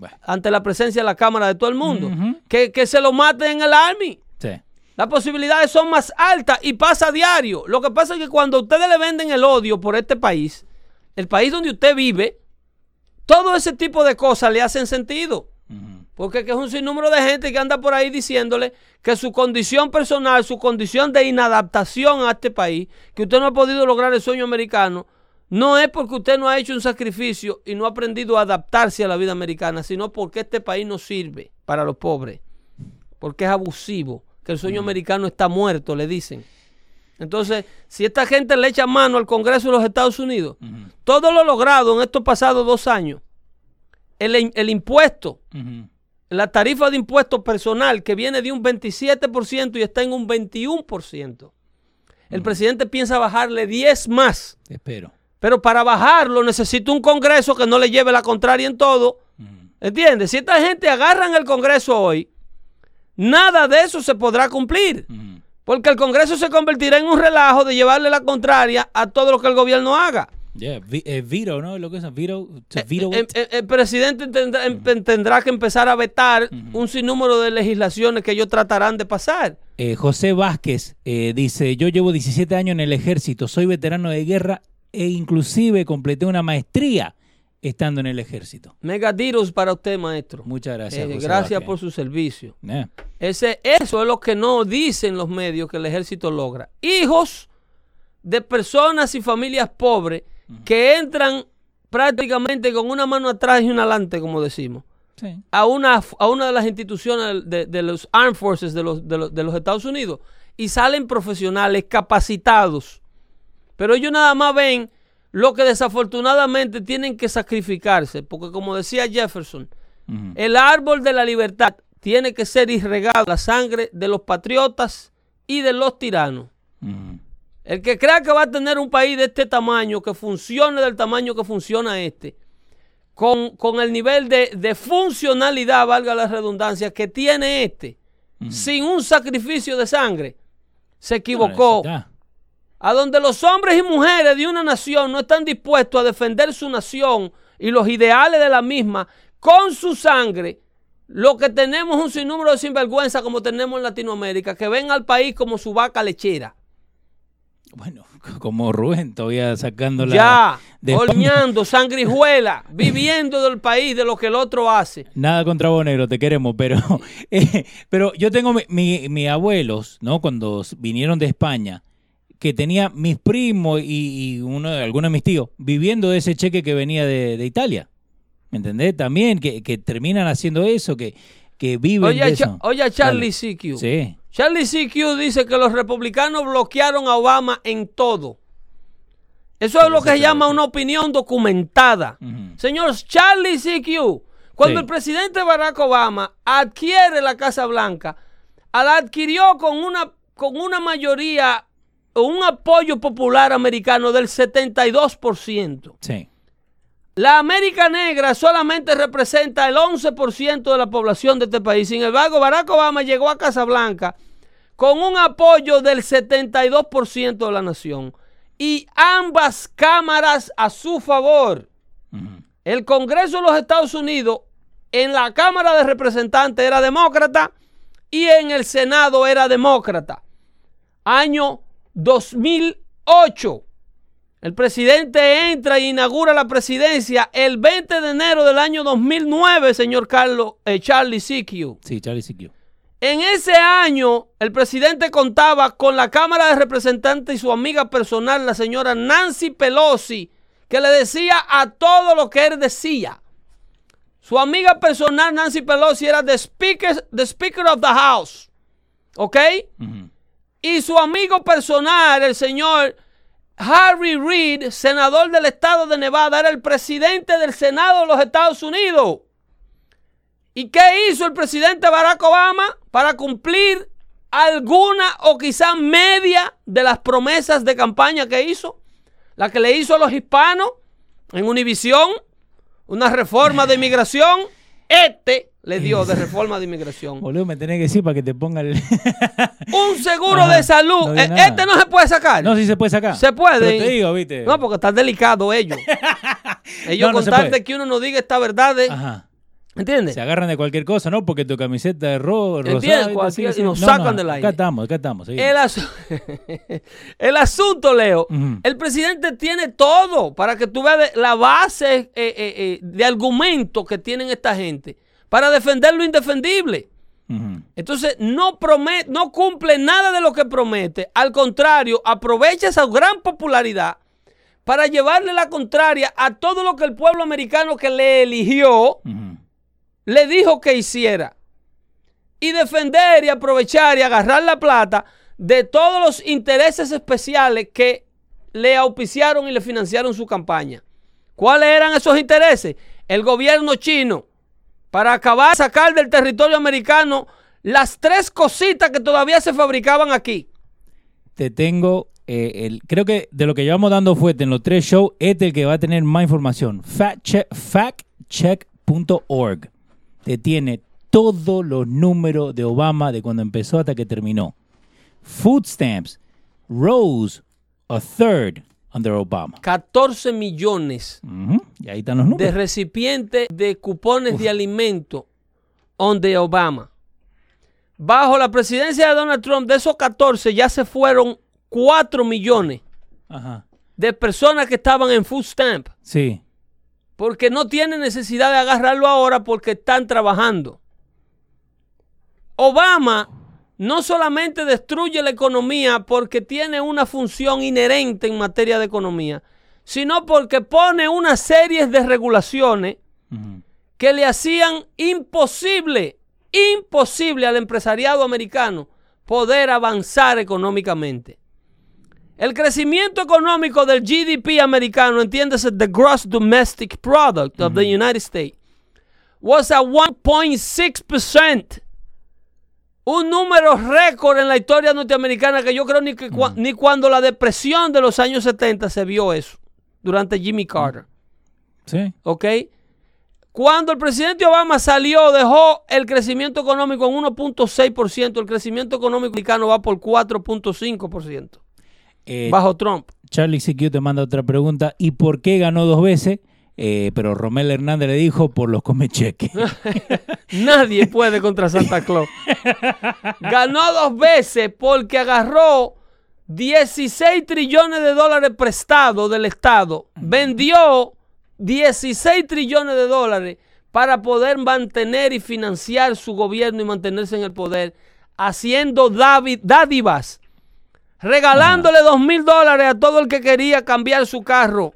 Bueno, ante la presencia de la cámara de todo el mundo, que, que se lo maten en el Army. sí. Las posibilidades son más altas y pasa a diario. Lo que pasa es que cuando ustedes le venden el odio por este país, el país donde usted vive, todo ese tipo de cosas le hacen sentido. Porque que es un sinnúmero de gente que anda por ahí diciéndole que su condición personal, su condición de inadaptación a este país, que usted no ha podido lograr el sueño americano, no es porque usted no ha hecho un sacrificio y no ha aprendido a adaptarse a la vida americana, sino porque este país no sirve para los pobres, porque es abusivo, que el sueño americano está muerto, le dicen. Entonces, si esta gente le echa mano al Congreso de los Estados Unidos, todo lo logrado en estos pasados dos años, el, el impuesto, la tarifa de impuesto personal que viene de un 27% y está en un 21%. El presidente piensa bajarle 10 más, Espero. Pero para bajarlo necesita un Congreso que no le lleve la contraria en todo. ¿Entiendes? Si esta gente agarran el Congreso hoy, nada de eso se podrá cumplir. Ujú. Porque el Congreso se convertirá en un relajo de llevarle la contraria a todo lo que el gobierno haga. Yeah, eh, ¿no? Lo que es veto, to veto El, presidente tendrá, em- tendrá que empezar a vetar un sinnúmero de legislaciones que ellos tratarán de pasar. Eh, José Vázquez eh, dice, yo llevo 17 años en el ejército, soy veterano de guerra e inclusive completé una maestría estando en el ejército. Megadiros para usted, maestro. Muchas gracias. Eh, gracias por su servicio. Eh, Ese, eso es lo que no dicen los medios que el ejército logra. Hijos de personas y familias pobres que entran prácticamente con una mano atrás y una adelante, como decimos, sí. a una, a una de las instituciones de, de los Armed Forces de los, de, los, de los Estados Unidos y salen profesionales capacitados. Pero ellos nada más ven lo que desafortunadamente tienen que sacrificarse, porque como decía Jefferson, el árbol de la libertad tiene que ser irregado la sangre de los patriotas y de los tiranos. El que crea que va a tener un país de este tamaño, que funcione del tamaño que funciona este, con, con el nivel de, de funcionalidad, valga la redundancia, que tiene este, sin un sacrificio de sangre, se equivocó. A donde los hombres y mujeres de una nación no están dispuestos a defender su nación y los ideales de la misma con su sangre, lo que tenemos es un sinnúmero de sinvergüenza como tenemos en Latinoamérica, que ven al país como su vaca lechera. Bueno, como Rubén todavía sacando la... ya, de- sangrijuela, viviendo del país, de lo que el otro hace. Nada contra vos, negro, te queremos, pero, eh, pero yo tengo mi, mi- mis abuelos, ¿no? Cuando vinieron de España, que tenía mis primos y, y uno, algunos de mis tíos viviendo de ese cheque que venía de, de Italia. ¿Me entendés? También que, que terminan haciendo eso, que, que viven Oye, de eso. oye, Charlie. CQ. Sí. Charlie CQ dice que los republicanos bloquearon a Obama en todo. Eso es lo que se llama una opinión documentada. Ujú. Señor Charlie CQ, cuando Sí. el presidente Barack Obama adquiere la Casa Blanca, la adquirió con una, con una mayoría un apoyo popular americano del 72%. Sí. La América Negra solamente representa el 11% de la población de este país. Sin embargo, Barack Obama llegó a Casablanca con un apoyo del 72% de la nación y ambas cámaras a su favor. El Congreso de los Estados Unidos en la Cámara de Representantes era demócrata y en el Senado era demócrata. Año 2008. El presidente entra e inaugura la presidencia el 20 de enero del año 2009, señor Carlos eh, Charlie CQ. Sí, Charlie CQ. En ese año, el presidente contaba con la Cámara de Representantes y su amiga personal, la señora Nancy Pelosi, que le decía a todo lo que él decía. Su amiga personal, Nancy Pelosi, era the speaker, the speaker of the House. ¿Ok? Y su amigo personal, el señor Harry Reid, senador del estado de Nevada, era el presidente del Senado de los Estados Unidos. ¿Y qué hizo el presidente Barack Obama para cumplir alguna o quizá media de las promesas de campaña que hizo? La que le hizo a los hispanos en Univisión, una reforma de inmigración. Este le dio de reforma de inmigración. Boludo, me tenés que decir para que te ponga el. Un seguro Ajá, de salud. no Eh, este no se puede sacar. no, si se puede sacar. Se puede. Pero te digo, viste. No, porque están delicados ellos. ellos No, no con se tal puede. de que uno no diga esta verdad. de- Ajá. ¿Entiendes? Se agarran de cualquier cosa, ¿no? Porque tu camiseta de ro rosada. Sí, y sí. nos No, sacan no, del aire. Acá estamos, acá estamos. sí. El, asu- el asunto, Leo, el presidente tiene todo para que tú veas la base eh, eh, de argumento que tienen esta gente para defender lo indefendible. Entonces, no, promete, no cumple nada de lo que promete. Al contrario, aprovecha esa gran popularidad para llevarle la contraria a todo lo que el pueblo americano que le eligió le dijo que hiciera. Y defender y aprovechar y agarrar la plata de todos los intereses especiales que le auspiciaron y le financiaron su campaña. ¿Cuáles eran esos intereses? El gobierno chino, para acabar, sacar del territorio americano las tres cositas que todavía se fabricaban aquí. Te tengo. eh, el, creo que de lo que llevamos dando fuerte en los tres shows, este es el que va a tener más información. Factcheck- Factcheck.org. Te tiene todos los números de Obama de cuando empezó hasta que terminó. Food stamps rose a third under Obama. 14 millones Y ahí están los de recipientes de cupones de alimento the Obama. Bajo la presidencia de Donald Trump, de esos 14 ya se fueron 4 millones Ajá. de personas que estaban en food stamp. Sí. Porque no tienen necesidad de agarrarlo ahora porque están trabajando. Obama no solamente destruye la economía porque tiene una función inherente en materia de economía, sino porque pone una serie de regulaciones que le hacían imposible, imposible al empresariado americano poder avanzar económicamente. El crecimiento económico del GDP americano, entiéndase, the gross domestic product of the United States, was a 1.6%. Un número récord en la historia norteamericana que yo creo ni, que cua- ni cuando la depresión de los años 70 se vio eso, durante Jimmy Carter. Sí. ¿ok? Cuando el presidente Obama salió, dejó el crecimiento económico en 1.6%, el crecimiento económico americano va por 4.5% Eh, bajo Trump. Charlie CQ te manda otra pregunta. ¿Y por qué ganó dos veces? Eh, pero Romel Hernández le dijo por los comecheques. Nadie puede contra Santa Claus. Ganó dos veces porque agarró 16 trillones de dólares prestados del Estado. Vendió 16 trillones de dólares para poder mantener y financiar su gobierno y mantenerse en el poder, haciendo dádivas regalándole dos mil dólares a todo el que quería cambiar su carro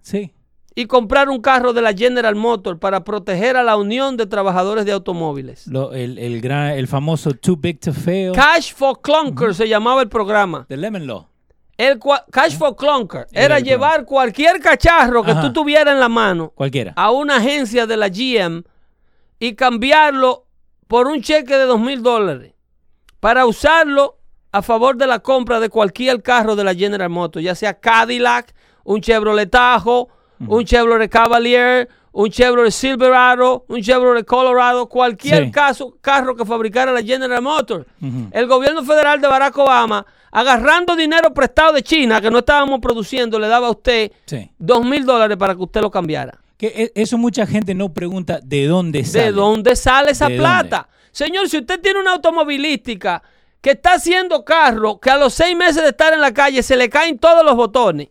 Sí. Y comprar un carro de la General Motors para proteger a la Unión de Trabajadores de Automóviles. Lo- el, el, gran, el famoso Too Big to Fail Cash for Clunker se llamaba el programa. de Lemon Law. El Cash for Clunker Era llevar cualquier cacharro que Ajá. tú tuvieras en la mano Cualquiera. a una agencia de la GM y cambiarlo por un cheque de dos mil dólares para usarlo a favor de la compra de cualquier carro de la General Motors, ya sea Cadillac, un Chevrolet Tahoe, un Chevrolet Cavalier, un Chevrolet Silverado, un Chevrolet Colorado, cualquier Sí. caso, carro que fabricara la General Motors. El gobierno federal de Barack Obama, agarrando dinero prestado de China que no estábamos produciendo, le daba a usted dos mil dólares para que usted lo cambiara. Que e- eso mucha gente no pregunta de dónde sale. ¿De dónde sale esa ¿De plata? Señor, si usted tiene una automovilística que está haciendo carro, que a los seis meses de estar en la calle se le caen todos los botones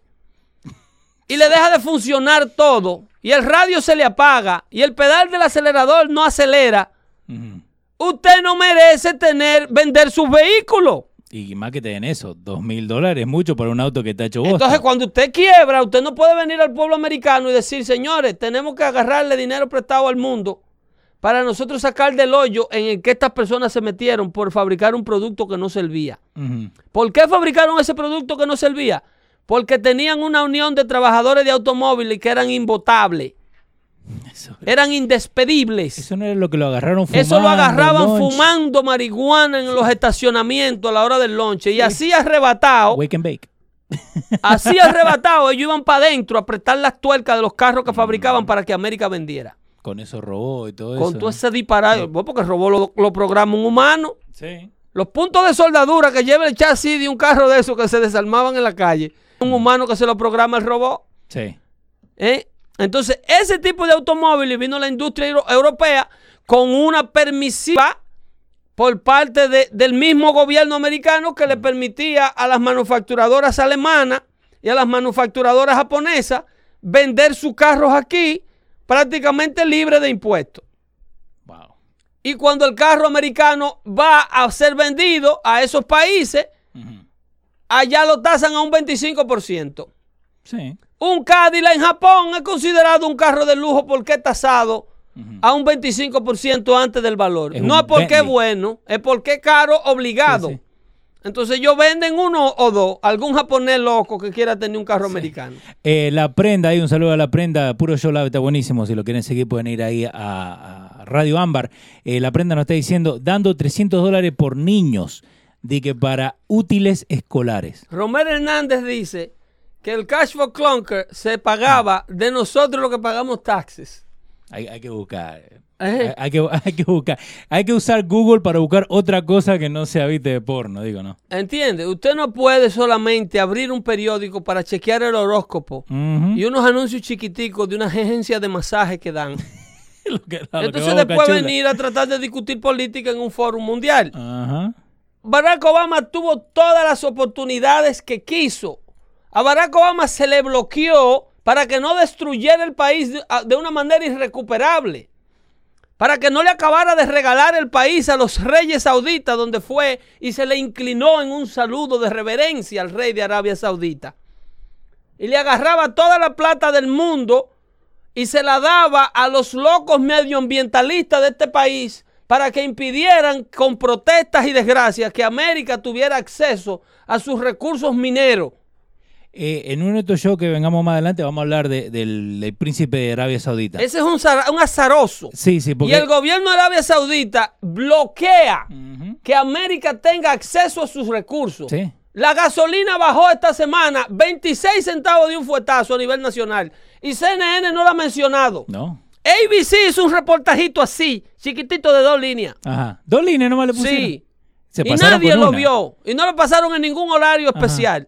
y le deja de funcionar todo, y el radio se le apaga, y el pedal del acelerador no acelera, usted no merece tener, vender sus vehículos. Y más que te den eso, dos mil dólares es mucho para un auto que está hecho bosta. Entonces, cuando usted quiebra, usted no puede venir al pueblo americano y decir, señores, tenemos que agarrarle dinero prestado al mundo para nosotros sacar del hoyo en el que estas personas se metieron por fabricar un producto que no servía. Ujú. ¿Por qué fabricaron ese producto que no servía? Porque tenían una unión de trabajadores de automóviles que eran imbotables, Eso, eran indespedibles. eso no era lo que lo agarraron fumando. Eso lo agarraban fumando marihuana en los estacionamientos a la hora del lonche y así arrebatado. Wake and bake. Así arrebatado, ellos iban para adentro a apretar las tuercas de los carros que fabricaban para que América vendiera. Con eso robó y todo Con eso. todo ese disparate, bueno, porque robó lo, lo programa un humano. Sí. Los puntos de soldadura que lleva el chasis de un carro de esos que se desarmaban en la calle, un humano que se lo programa el robot. Sí. ¿eh? Entonces, ese tipo de automóviles vino la industria euro- europea con una permisiva por parte de- del mismo gobierno americano que le permitía a las manufacturadoras alemanas y a las manufacturadoras japonesas vender sus carros aquí prácticamente libre de impuestos. Wow. Y cuando el carro americano va a ser vendido a esos países. Allá lo tasan a un 25%. Sí. Un Cadillac en Japón es considerado un carro de lujo porque es tasado a un 25% antes del valor. Es no es porque es bueno, es porque es caro obligado. Sí, sí. Entonces ellos venden uno o dos, algún japonés loco que quiera tener un carro americano. Eh, la prenda, ahí un saludo a la prenda, puro show está buenísimo. Si lo quieren seguir, pueden ir ahí a, a Radio Ámbar. Eh, la prenda nos está diciendo, dando 300 dólares por niños, de que para útiles escolares. Romero Hernández dice que el cash for clunker se pagaba de nosotros lo que pagamos taxes. Hay, hay que buscar. Eh. Hay, hay que, hay que buscar. Hay que usar Google para buscar otra cosa que no sea viste de porno, digo, ¿no? ¿Entiende? Usted no puede solamente abrir un periódico para chequear el horóscopo y unos anuncios chiquiticos de una agencia de masaje que dan. Lo que- a lo que Entonces después venir a tratar de discutir política en un foro mundial. Ajá. Barack Obama tuvo todas las oportunidades que quiso. A Barack Obama se le bloqueó para que no destruyera el país de, una manera irrecuperable. Para que no le acabara de regalar el país a los reyes sauditas donde fue y se le inclinó en un saludo de reverencia al rey de Arabia Saudita. Y le agarraba toda la plata del mundo y se la daba a los locos medioambientalistas de este país para que impidieran con protestas y desgracias que América tuviera acceso a sus recursos mineros. Eh, en uno de estos shows que vengamos más adelante vamos a hablar de- del, del príncipe de Arabia Saudita. Ese es un, un azaroso. Sí, sí, Y porque... el gobierno de Arabia Saudita bloquea que América tenga acceso a sus recursos. Sí. La gasolina bajó esta semana 26 centavos de un fuetazo a nivel nacional. Y CNN no lo ha mencionado. No. ABC hizo un reportajito así, chiquitito de dos líneas. Ajá. Dos líneas nomás le pusieron. Sí. Se y nadie lo una. vio. Y no lo pasaron en ningún horario especial.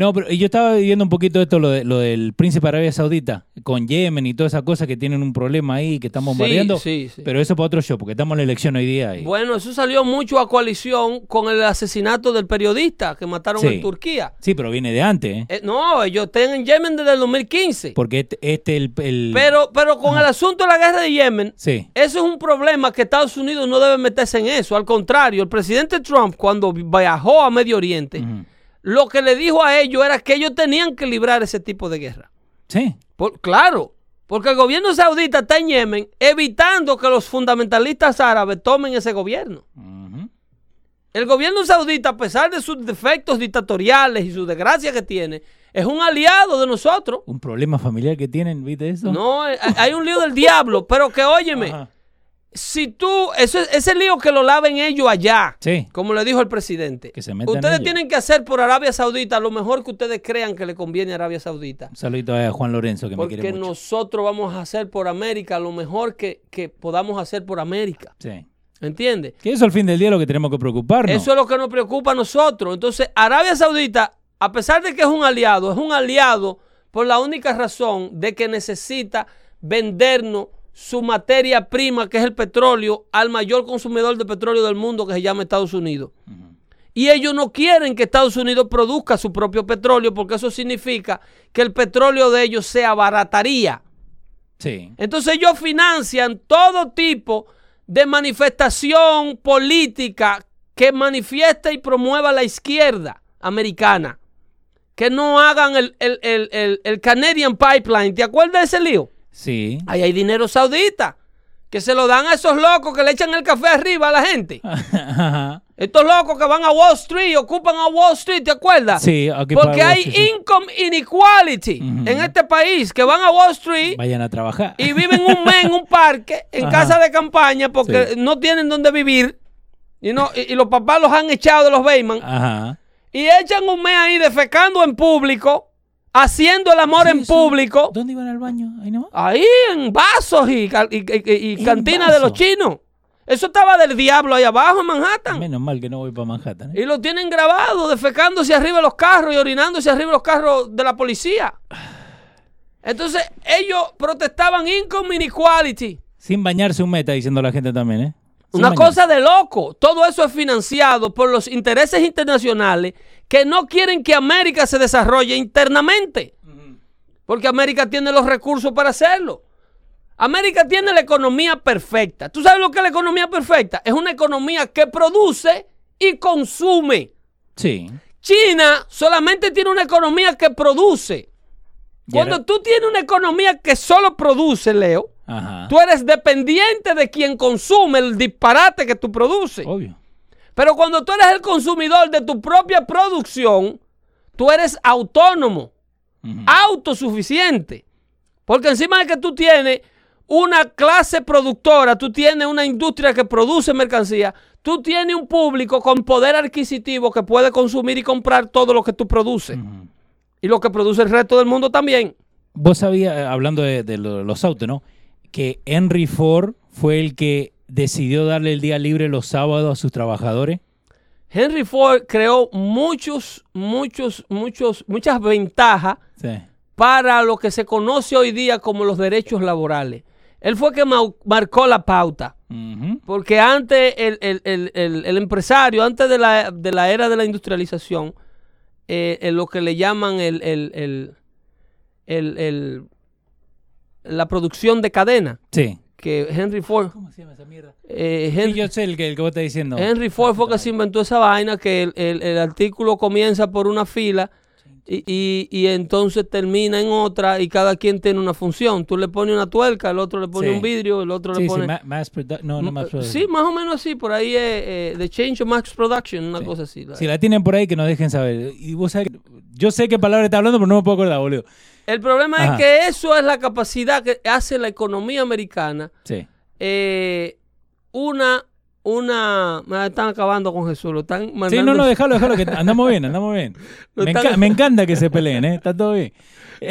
No, pero yo estaba viendo un poquito esto, lo, de, lo del príncipe de Arabia Saudita, con Yemen y todas esas cosas que tienen un problema ahí, que están bombardeando. sí, sí. Pero eso para otro show, porque estamos en la elección hoy día. Y... Bueno, eso salió mucho a coalición con el asesinato del periodista que mataron en Turquía. Sí, pero viene de antes, ¿eh? Eh, no, ellos están en Yemen desde el 2015. Porque este, este el, el- Pero, pero con el asunto de la guerra de Yemen, Sí. eso es un problema que Estados Unidos no debe meterse en eso. Al contrario, el presidente Trump, cuando viajó a Medio Oriente. Lo que le dijo a ellos era que ellos tenían que librar ese tipo de guerra. Sí. Por- claro, porque el gobierno saudita está en Yemen evitando que los fundamentalistas árabes tomen ese gobierno. El gobierno saudita, a pesar de sus defectos dictatoriales y su desgracia que tiene, es un aliado de nosotros. Un problema familiar que tienen, ¿viste eso? No, hay un lío del diablo, pero que óyeme, Ajá. Si tú, eso, ese lío que lo laven ellos allá, Sí. como le dijo el presidente, Que se metan ustedes tienen que hacer por Arabia Saudita lo mejor que ustedes crean que le conviene a Arabia Saudita. Un saludito a Juan Lorenzo que me quiere mucho. nosotros vamos a hacer por América lo mejor que, que podamos hacer por América. Sí. ¿Entiendes? Que eso al fin del día es lo que tenemos que preocuparnos. Eso es lo que nos preocupa a nosotros. Entonces, Arabia Saudita, a pesar de que es un aliado, es un aliado por la única razón de que necesita vendernos su materia prima, que es el petróleo, al mayor consumidor de petróleo del mundo, que se llama Estados Unidos. Y ellos no quieren que Estados Unidos produzca su propio petróleo, porque eso significa que el petróleo de ellos se abarataría. Sí. Entonces ellos financian todo tipo de manifestación política que manifiesta y promueva la izquierda americana. Que no hagan el, el, el, el- el Canadian Pipeline. ¿Te acuerdas de ese lío? Sí. Ahí hay dinero saudita. Que se lo dan a esos locos que le echan el café arriba a la gente. Ajá. Estos locos que van a Wall Street, ocupan a Wall Street, ¿te acuerdas? Sí, aquí Porque hay Wall Street, sí. income inequality en este país que van a Wall Street Vayan a trabajar. y viven un mes en un parque, en Ajá. casa de campaña, porque Sí. no tienen donde vivir. Y, no, y, y los papás los han echado de los Bayman. Ajá. Y echan un mes ahí defecando en público, haciendo el amor Sí, en público, ¿Dónde iban al baño? Ahí nomás. ahí en vasos y, y, y- y En cantinas vaso. de los chinos. Eso estaba del diablo ahí abajo en Manhattan. Menos mal que no voy para Manhattan. ¿eh? Y lo tienen grabado, defecándose arriba de los carros y orinándose arriba de los carros de la policía. Entonces, ellos protestaban income inequality. Sin bañarse un meta, diciendo la gente también, ¿eh? Sin Una bañarse. cosa de loco. Todo eso es financiado por los intereses internacionales que no quieren que América se desarrolle internamente. Porque América tiene los recursos para hacerlo. América tiene la economía perfecta. ¿Tú sabes lo que es la economía perfecta? Es una economía que produce y consume. Sí. China solamente tiene una economía que produce. Cuando tú tienes una economía que solo produce, Leo, Ajá. tú eres dependiente de quien consume el disparate que tú produces. Obvio. Pero cuando tú eres el consumidor de tu propia producción, tú eres autónomo, autosuficiente. Porque encima de que tú tienes una clase productora, tú tienes una industria que produce mercancía, tú tienes un público con poder adquisitivo que puede consumir y comprar todo lo que tú produces. Y lo que produce el resto del mundo también. Vos sabías, eh, hablando de, de lo- los autos, ¿no? Que Henry Ford fue el que decidió darle el día libre los sábados a sus trabajadores. Henry Ford creó muchos, muchos, muchos, muchas ventajas Sí. para lo que se conoce hoy día como los derechos laborales. Él fue que marcó la pauta. Porque antes el, el- el- el- el empresario, antes de la, de la era de la industrialización, eh, en lo que le llaman el, el- el- el- el- la producción de cadena, Sí. Que Henry Ford, ¿Cómo se llama esa mierda? eh, Sí, Henry, yo sé el que, el que vos estás diciendo. Henry Ford fue que se inventó esa vaina, que el, el- el artículo comienza por una fila y, y- y entonces termina en otra y cada quien tiene una función. Tú le pones una tuerca, el otro le pone Sí. un vidrio, el otro Sí, le sí, pone... mass produ- no, no mass Eh, production. Sí, más o menos así, por ahí es eh, The Change of Max Production, una Sí. cosa así. Si la tienen por ahí, que nos dejen saber. Y vos sabés, yo sé qué palabra está hablando, pero no me puedo acordar, boludo. El problema Ajá. es que eso es la capacidad que hace la economía americana. Sí. eh, una, una, me están acabando con Jesús, lo están mandando. Sí, no, no, déjalo, déjalo, que andamos bien, andamos bien. Me, están- enca- me encanta que se peleen, ¿eh? Está todo bien.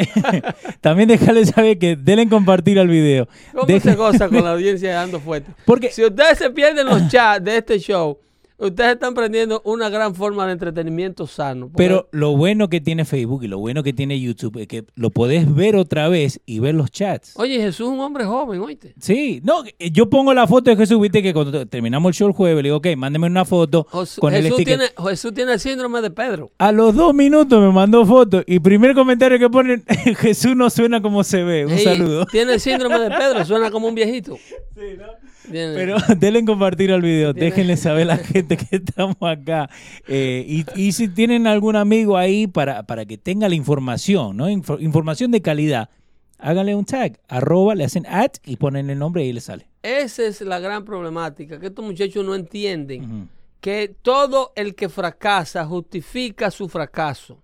También déjale saber que denle compartir al video. ¿Cómo se goza con la audiencia dando fuerte? Porque Si ustedes se pierden los chats de este show, ustedes están aprendiendo una gran forma de entretenimiento sano. porque- Pero lo bueno que tiene Facebook y lo bueno que tiene YouTube es que lo podés ver otra vez y ver los chats. Oye, Jesús es un hombre joven, oíste. Sí, no, eh, yo pongo la foto de Jesús, viste que cuando terminamos el show el jueves, le digo, ok, mándeme una foto con el Jesús, sticker. tiene, Jesús tiene el síndrome de Pedro. A los dos minutos me mandó foto y primer comentario que ponen, Jesús no suena como se ve. Un saludo. Tiene el síndrome de Pedro, suena como un viejito. Pero denle compartir al video, Tiene- déjenle saber a la gente que estamos acá. Eh, y, y si tienen algún amigo ahí para, para que tenga la información, ¿no? Info- información de calidad, háganle un tag, arroba, le hacen at y ponen el nombre y ahí le sale. Esa es la gran problemática, que estos muchachos no entienden que todo el que fracasa justifica su fracaso.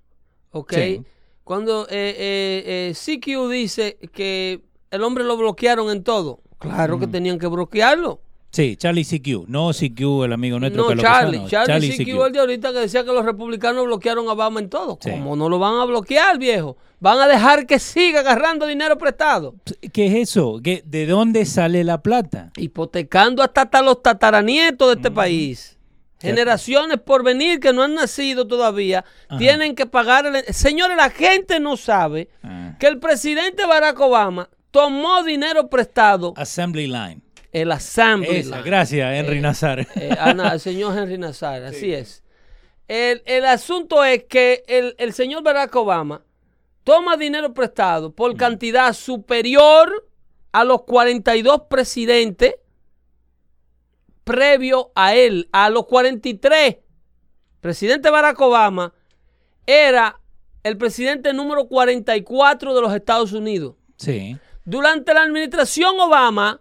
¿Ok? Sí. Cuando eh, eh, eh, CQ dice que el hombre lo bloquearon en todo, claro que tenían que bloquearlo. Sí, Charlie CQ, no CQ, el amigo nuestro. No, Carlos Charlie. Lozano, Charlie, CQ, el de ahorita que decía que los republicanos bloquearon a Obama en todo. Sí. ¿Cómo no lo van a bloquear, viejo? Van a dejar que siga agarrando dinero prestado. ¿Qué es eso? ¿Qué, ¿De dónde sale la plata? hipotecando hasta, hasta los tataranietos de este país. Generaciones por venir que no han nacido todavía Ajá. tienen que pagar. el- Señores, la gente no sabe Ah. que el presidente Barack Obama tomó dinero prestado Assembly Line. el Assembly. Esa, Line. gracias, Henry Eh, Nazar. Eh, Ana, el señor Henry Nazar, así es. El, el asunto es que el, el señor Barack Obama toma dinero prestado por cantidad superior a los 42 presidentes previo a él, a los 43. Presidente Barack Obama era el presidente número 44 de los Estados Unidos. Sí. Durante la administración Obama,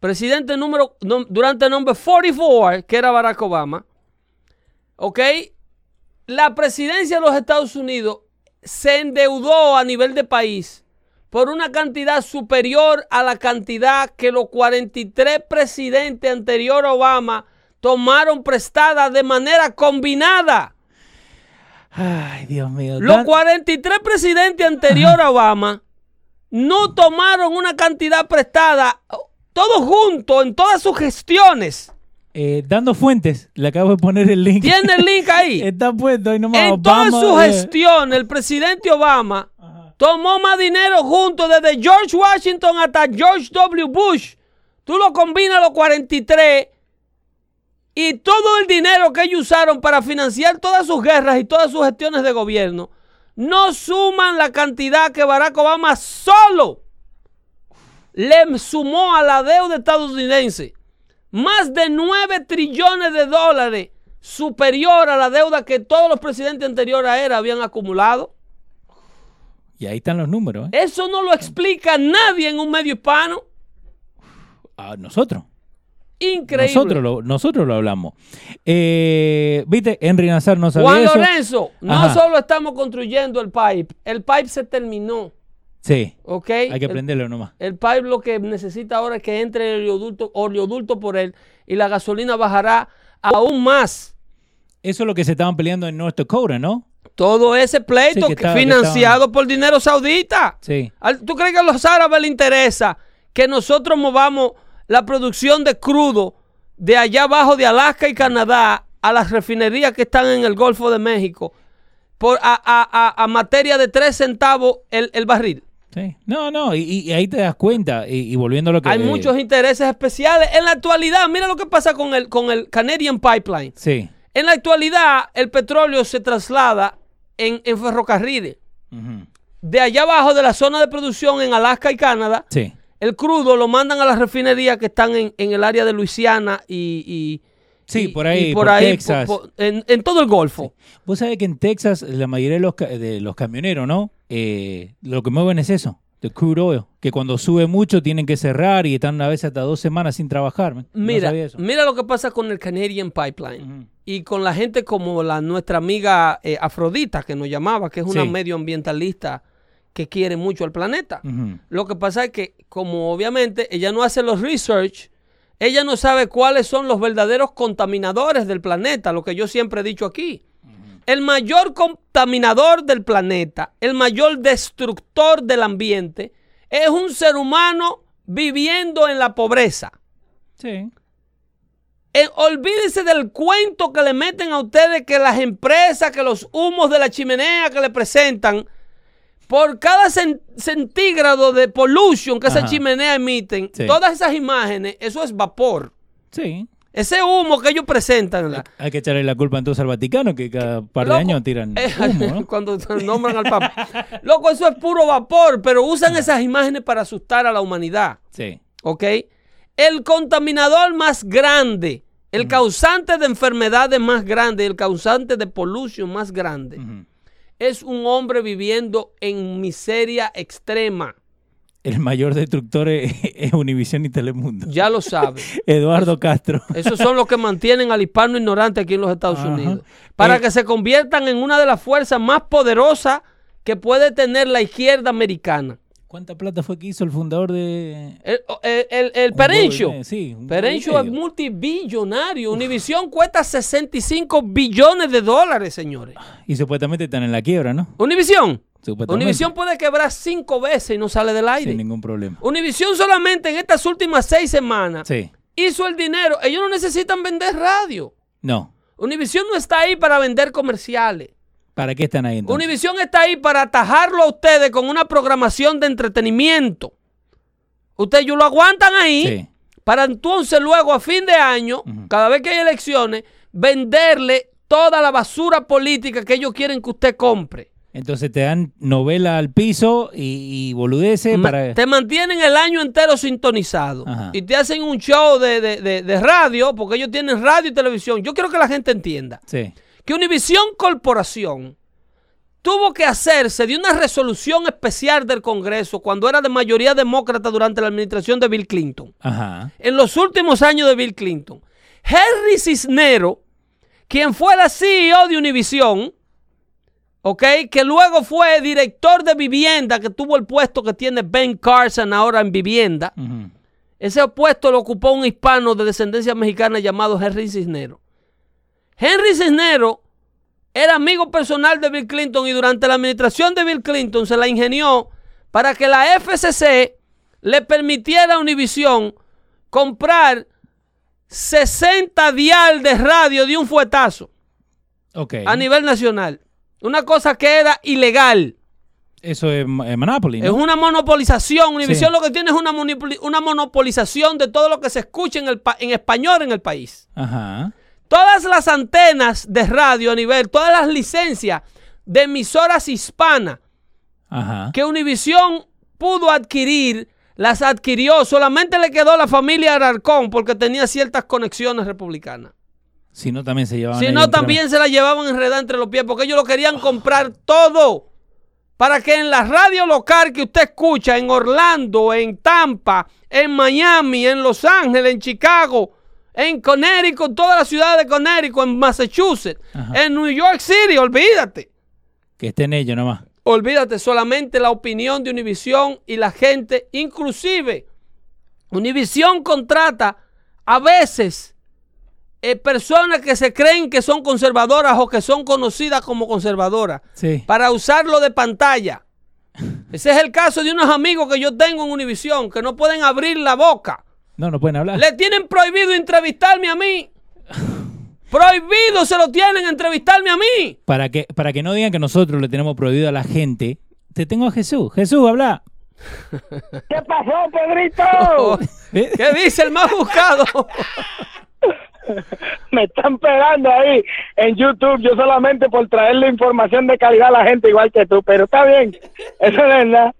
presidente número, no- durante el nombre 44, que era Barack Obama, ¿ok? La presidencia de los Estados Unidos se endeudó a nivel de país por una cantidad superior a la cantidad que los 43 presidentes anterior a Obama tomaron prestada de manera combinada. Ay, Dios mío. Los Dan- 43 presidentes anterior a Obama no tomaron una cantidad prestada, todos juntos, en todas sus gestiones. eh, dando fuentes, le acabo de poner el link. ¿Tiene el link ahí? Está puesto ahí nomás. En todas Obama, sus eh, gestiones, el presidente Obama tomó más dinero juntos desde George Washington hasta George W. Bush. Tú lo combinas los 43 y todo el dinero que ellos usaron para financiar todas sus guerras y todas sus gestiones de gobierno no suman la cantidad que Barack Obama solo le sumó a la deuda estadounidense. Más de 9 trillones de dólares superior a la deuda que todos los presidentes anteriores a él habían acumulado. Y ahí están los números, ¿eh? Eso no lo explica nadie en un medio hispano. Ah, nosotros. Increíble. Nosotros lo, nosotros lo hablamos. Eh, ¿Viste? Henry Nazar no sabía Juan eso. Lorenzo, no Ajá. solo estamos construyendo el pipe, el pipe se terminó, Sí, ¿ok? hay que aprenderlo nomás. El pipe lo que necesita ahora es que entre el oleoducto, oleoducto por él y la gasolina bajará aún más. Eso es lo que se estaban peleando en North Dakota, ¿no? Todo ese pleito Sí, que que- estaba- que financiado por dinero saudita. Sí. ¿Tú crees que a los árabes les interesa que nosotros movamos la producción de crudo de allá abajo de Alaska y Canadá a las refinerías que están en el Golfo de México por, a, a- a- a materia de 3 centavos el, el barril? Sí. No, no, y, y ahí te das cuenta. Y, y volviendo a lo que. Hay muchos intereses especiales. En la actualidad, mira lo que pasa con el, con el Canadian Pipeline. Sí. En la actualidad, el petróleo se traslada en, en ferrocarriles. De allá abajo de la zona de producción en Alaska y Canadá, Sí. El crudo lo mandan a las refinerías que están en, en el área de Luisiana y, y- Sí, y- por ahí, por Texas. por- en, en todo el Golfo. Vos sabés que en Texas la mayoría de los, de los camioneros, ¿no? Eh, lo que mueven es eso, de crude oil. Que cuando sube mucho tienen que cerrar y están a veces hasta dos semanas sin trabajar. No Mira, mira lo que pasa con el Canadian Pipeline y con la gente como la nuestra amiga eh, Afrodita que nos llamaba, que es una Sí. medioambientalista que quiere mucho al planeta. Lo que pasa es que, como obviamente ella no hace los research, ella no sabe cuáles son los verdaderos contaminadores del planeta, lo que yo siempre he dicho aquí. El mayor contaminador del planeta, el mayor destructor del ambiente, es un ser humano viviendo en la pobreza. Sí. Eh, olvídense del cuento que le meten a ustedes que las empresas, que los humos de la chimenea que le presentan, por cada cen- centígrado de pollution que esa Ajá. chimenea emiten, Sí. todas esas imágenes, eso es vapor. Sí. Ese humo que ellos presentan. la- Hay que echarle la culpa entonces al Vaticano, que cada par de Loco, años tiran eh, humo, ¿no? Cuando nombran al Papa. Loco, eso es puro vapor, pero usan esas imágenes para asustar a la humanidad. Sí. ¿Ok? El contaminador más grande, el causante de enfermedades más grande, el causante de pollution más grande, Ujú. Es un hombre viviendo en miseria extrema. El mayor destructor es, es Univisión y Telemundo. Ya lo sabe. Eduardo Castro. Esos son los que mantienen al hispano ignorante aquí en los Estados Ajá. Unidos. Para Eh, que se conviertan en una de las fuerzas más poderosas que puede tener la izquierda americana. ¿Cuánta plata fue que hizo el fundador de... El, el, el- el Un Perencio. sí, un Perencio huevo es multibillonario. Univisión cuesta 65 billones de dólares, señores. Y supuestamente están en la quiebra, ¿no? Univisión. Supuestamente. Univisión puede quebrar cinco veces y no sale del aire. Sin ningún problema. Univisión solamente en estas últimas seis semanas Sí. hizo el dinero. Ellos no necesitan vender radio. No. Univisión no está ahí para vender comerciales. ¿Para qué están ahí entonces? Univisión está ahí para atajarlo a ustedes con una programación de entretenimiento. Ustedes lo aguantan ahí Sí. para entonces luego a fin de año, cada vez que hay elecciones, venderle toda la basura política que ellos quieren que usted compre. Entonces te dan novela al piso y, y boludeces para... Te mantienen el año entero sintonizado Ajá. y te hacen un show de, de- de- de radio, porque ellos tienen radio y televisión. Yo quiero que la gente entienda Sí. Que Univisión Corporación tuvo que hacerse de una resolución especial del Congreso cuando era de mayoría demócrata durante la administración de Bill Clinton. Ajá. En los últimos años de Bill Clinton, Henry Cisnero, quien fue la CEO de Univisión, ¿ok? Que luego fue director de vivienda, que tuvo el puesto que tiene Ben Carson ahora en vivienda. Ese puesto lo ocupó un hispano de descendencia mexicana llamado Henry Cisnero. Henry Cisnero era amigo personal de Bill Clinton y durante la administración de Bill Clinton se la ingenió para que la FCC le permitiera a Univision comprar 60 dial de radio de un fuetazo Ok. a nivel nacional. Una cosa que era ilegal. Eso es eh, Monopoly, ¿no? Es una monopolización. Univision Sí. lo que tiene es una, una monopolización de todo lo que se escucha en, el en español en el país. Ajá. Todas las antenas de radio a nivel, todas las licencias de emisoras hispanas Ajá. que Univision pudo adquirir, las adquirió. Solamente le quedó la familia Ararcón porque tenía ciertas conexiones republicanas. Si no, también se llevaban Si no, también se la llevaban enredada entre los pies porque ellos lo querían comprar todo. Para que en la radio local que usted escucha en Orlando, en Tampa, en Miami, en Los Ángeles, en Chicago, en Connecticut, todas las ciudades de Connecticut, en Massachusetts, Ajá. en New York City, olvídate. Que estén ellos nomás. Olvídate solamente la opinión de Univisión y la gente, inclusive Univisión contrata a veces eh, personas que se creen que son conservadoras o que son conocidas como conservadoras Sí. para usarlo de pantalla. Ese es el caso de unos amigos que yo tengo en Univisión que no pueden abrir la boca. No, no pueden hablar. Le tienen prohibido entrevistarme a mí. Prohibido se lo tienen entrevistarme a mí. Para que, para que no digan que nosotros le tenemos prohibido a la gente, te tengo a Jesús. Jesús, habla. ¿Qué pasó, Pedrito? ¿Eh? ¿Qué dice el más buscado? Me están pegando ahí en YouTube. Yo solamente por traerle información de calidad a la gente igual que tú, pero está bien. Eso es verdad.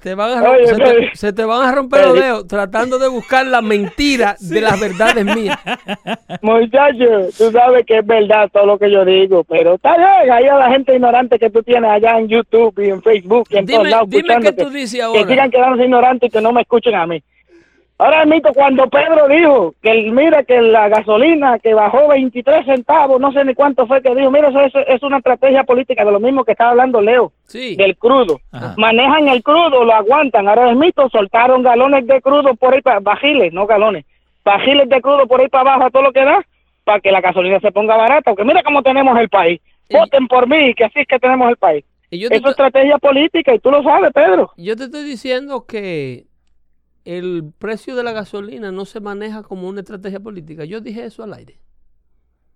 Te van a rom- Oye, se, te, Freddy. se te van a romper los dedos tratando de buscar la mentira de las verdades mías. Muchacho, tú sabes que es verdad todo lo que yo digo, pero está bien. Ahí a la gente ignorante que tú tienes allá en YouTube y en Facebook y en Dime- todos lados dime qué tú dices Que ahora. sigan quedándose ignorantes y que no me escuchen a mí. Ahora admito cuando Pedro dijo que el- mira que la gasolina que bajó 23 centavos, no sé ni cuánto fue que dijo, mira eso, eso es una estrategia política de lo mismo que estaba hablando Leo, Sí. del crudo. Ajá. Manejan el crudo, lo aguantan. Ahora admito, soltaron galones de crudo por ahí para bajiles, no galones, bajiles de crudo por ahí para abajo a todo lo que da, para que la gasolina se ponga barata. Porque mira cómo tenemos el país. Voten por mí, que así es que tenemos el país. Y yo es estrategia política y tú lo sabes, Pedro. yo te estoy diciendo que el precio de la gasolina no se maneja como una estrategia política. Yo dije eso al aire.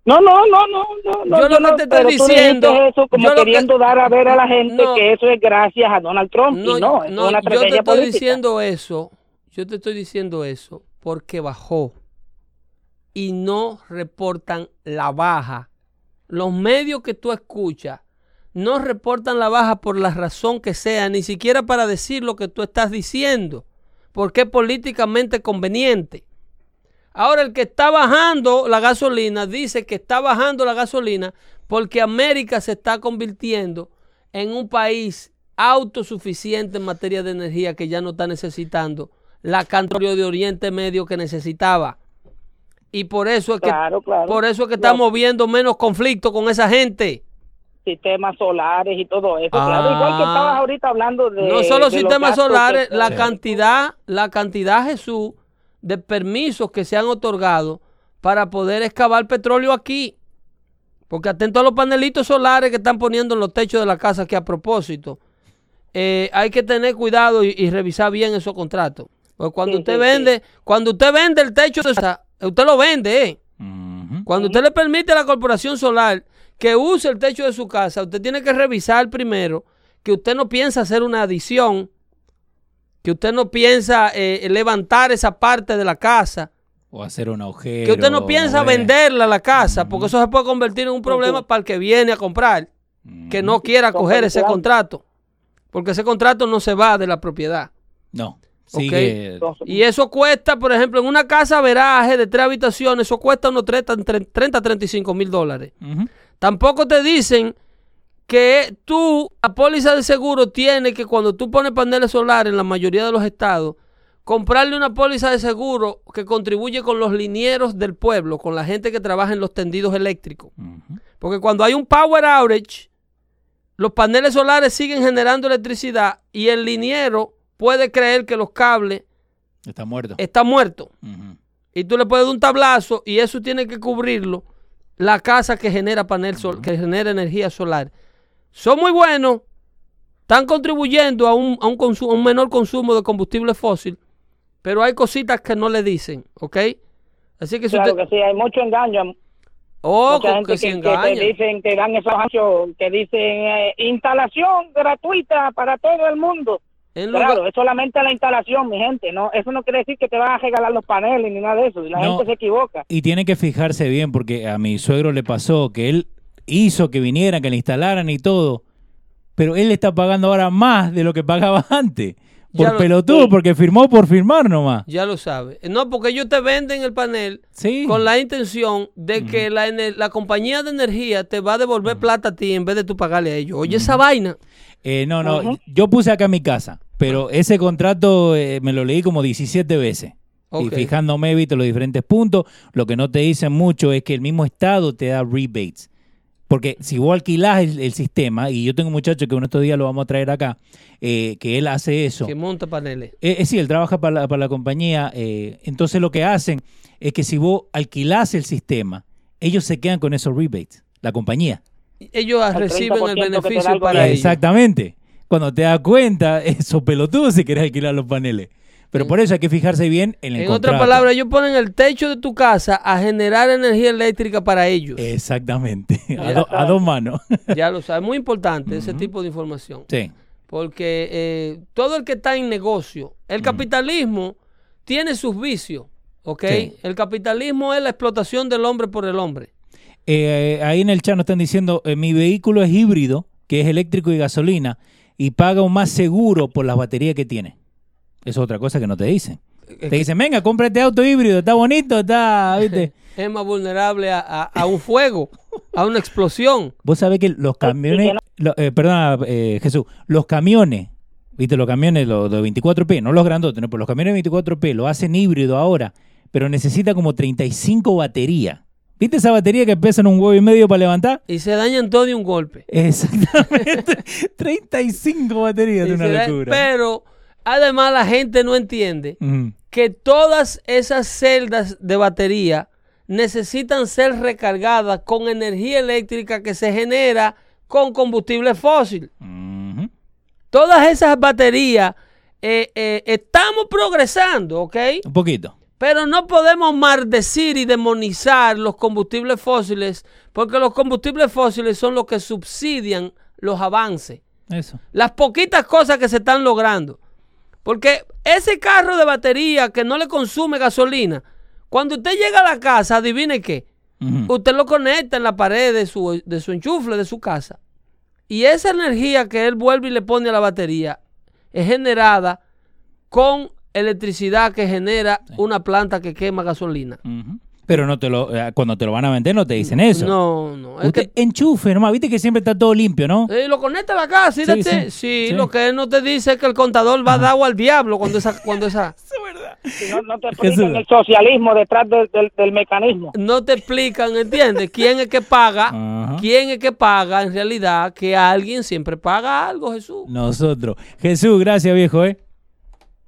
No, no, no, no, no. no, Yo lo que te estoy diciendo- eso como lo que- queriendo dar a ver a la gente No. que eso es gracias a Donald Trump. y no, es una yo te estrategia estoy política. diciendo eso. Yo te estoy diciendo eso porque bajó y no reportan la baja. Los medios que tú escuchas no reportan la baja por la razón que sea, ni siquiera para decir lo que tú estás diciendo, porque es políticamente conveniente. Ahora el que está bajando la gasolina dice que está bajando la gasolina porque América se está convirtiendo en un país autosuficiente en materia de energía que ya no está necesitando la cantidad de Oriente Medio que necesitaba. Y por eso es que, Claro, claro. por eso es que estamos viendo menos conflicto con esa gente. Sistemas solares y todo eso. Claro, igual que Ah. estabas ahorita hablando de. no solo de sistemas solares, que- la cantidad, la cantidad, Jesús, de permisos que se han otorgado para poder excavar petróleo aquí. Porque atento a los panelitos solares que están poniendo en los techos de la casa, que a propósito, eh, hay que tener cuidado y, y revisar bien esos contratos. Porque cuando Sí, usted sí, vende, cuando usted vende el techo de usted lo vende, ¿eh? Cuando usted le permite a la corporación solar que use el techo de su casa, usted tiene que revisar primero que usted no piensa hacer una adición, que usted no piensa eh, levantar esa parte de la casa, O hacer un agujero. que usted no piensa mover. venderla la casa, porque eso se puede convertir en un problema para el que viene a comprar, que no quiera coger ese contrato, porque ese contrato no se va de la propiedad. No. Ok. Sigue. Entonces, Y eso cuesta, por ejemplo, en una casa veraje de tres habitaciones, eso cuesta unos 30, 30 35 mil dólares. Tampoco te dicen que tú, la póliza de seguro, tiene que cuando tú pones paneles solares en la mayoría de los estados, comprarle una póliza de seguro que contribuye con los linieros del pueblo, con la gente que trabaja en los tendidos eléctricos. Porque cuando hay un power outage, los paneles solares siguen generando electricidad y el liniero puede creer que los cables Está muerto. están muertos. Ujú. Y tú le puedes dar un tablazo y eso tiene que cubrirlo la casa que genera panel sol, que genera energía solar. Son muy buenos, están contribuyendo a un, a un, consu- a un menor consumo de combustible fósil, pero hay cositas que no le dicen, ¿ok? Así que si claro usted... que sí, hay mucho engaño. Ojo, Mucha gente que se que, que te dicen, que dan esos anchos, que dicen eh, instalación gratuita para todo el mundo. En lugar- Claro, es solamente la instalación, mi gente. no Eso no quiere decir que te van a regalar los paneles ni nada de eso. Y la No. gente se equivoca. Y tiene que fijarse bien porque a mi suegro le pasó que él hizo que vinieran, que le instalaran y todo, pero él está pagando ahora más de lo que pagaba antes. Por lo- pelotudo, sí. porque firmó por firmar nomás. Ya lo sabe. No, porque ellos te venden el panel Sí. con la intención de que la compañía de energía te va a devolver plata a ti en vez de tú pagarle a ellos. Oye, esa vaina. Eh, no, no, yo puse acá mi casa, pero ese contrato eh, me lo leí como 17 veces. Y fijándome, viste los diferentes puntos, lo que no te dicen mucho es que el mismo estado te da rebates. Porque si vos alquilás el, el sistema, y yo tengo un muchacho que uno estos días lo vamos a traer acá, eh, que él hace eso. Que monta paneles. Eh, sí, él trabaja para la, para la compañía. entonces lo que hacen es que si vos alquilás el sistema, ellos se quedan con esos rebates, la compañía. Ellos El reciben 30% el beneficio para ellos. Exactamente. Cuando te das cuenta, eso pelotudo si querés alquilar los paneles. Pero por eso hay que fijarse bien en el En contrato. otras palabras, ellos ponen el techo de tu casa a generar energía eléctrica para ellos. Exactamente. A, Ya do- a dos manos. Ya lo sabes. Muy importante ese tipo de información. sí. Porque eh, todo el que está en negocio, el capitalismo tiene sus vicios. ¿Ok? Sí. El capitalismo es la explotación del hombre por el hombre. Eh, ahí en el chat nos están diciendo, eh, mi vehículo es híbrido, que es eléctrico y gasolina, y paga un más seguro por las baterías que tiene. Eso es otra cosa que no te dicen. Te dicen, venga, cómprate auto híbrido, está bonito, está, ¿viste? Es más vulnerable a, a- a un fuego, a una explosión. Vos sabés que los camiones, lo- eh, perdona eh, Jesús, los camiones, viste, los camiones los de 24P, no los grandotes, no, pero los camiones de 24P lo hacen híbrido ahora, pero necesita como 35 baterías. ¿Viste esa batería que pesan un huevo y medio para levantar? Y se dañan todo de un golpe. Exactamente. 35 baterías de una da- locura. pero además la gente no entiende que todas esas celdas de batería necesitan ser recargadas con energía eléctrica que se genera con combustible fósil. Todas esas baterías eh, eh, estamos progresando, ¿ok? Un poquito. Pero no podemos maldecir y demonizar los combustibles fósiles porque los combustibles fósiles son los que subsidian los avances. Eso. Las poquitas cosas que se están logrando. Porque ese carro de batería que no le consume gasolina, cuando usted llega a la casa, adivine qué, usted lo conecta en la pared de su, de su enchufle de su casa. Y esa energía que él vuelve y le pone a la batería es generada con electricidad que genera una planta que quema gasolina. Ujú. Pero no te lo, eh, cuando te lo van a vender no te dicen eso. No, no. Es Usted que enchufe nomás, viste que siempre está todo limpio, ¿no? Eh, lo conecta a la casa, Sí, sí, sí, sí, sí. lo que él no te dice es que el contador va a dar agua al diablo cuando esa, cuando esa, Si no, no te explican el socialismo detrás del, del, del mecanismo. no te explican, ¿entiendes? ¿Quién es que paga? Ajá. ¿Quién es que paga en realidad? Que alguien siempre paga algo, Jesús. Nosotros. Jesús, gracias, viejo, ¿eh?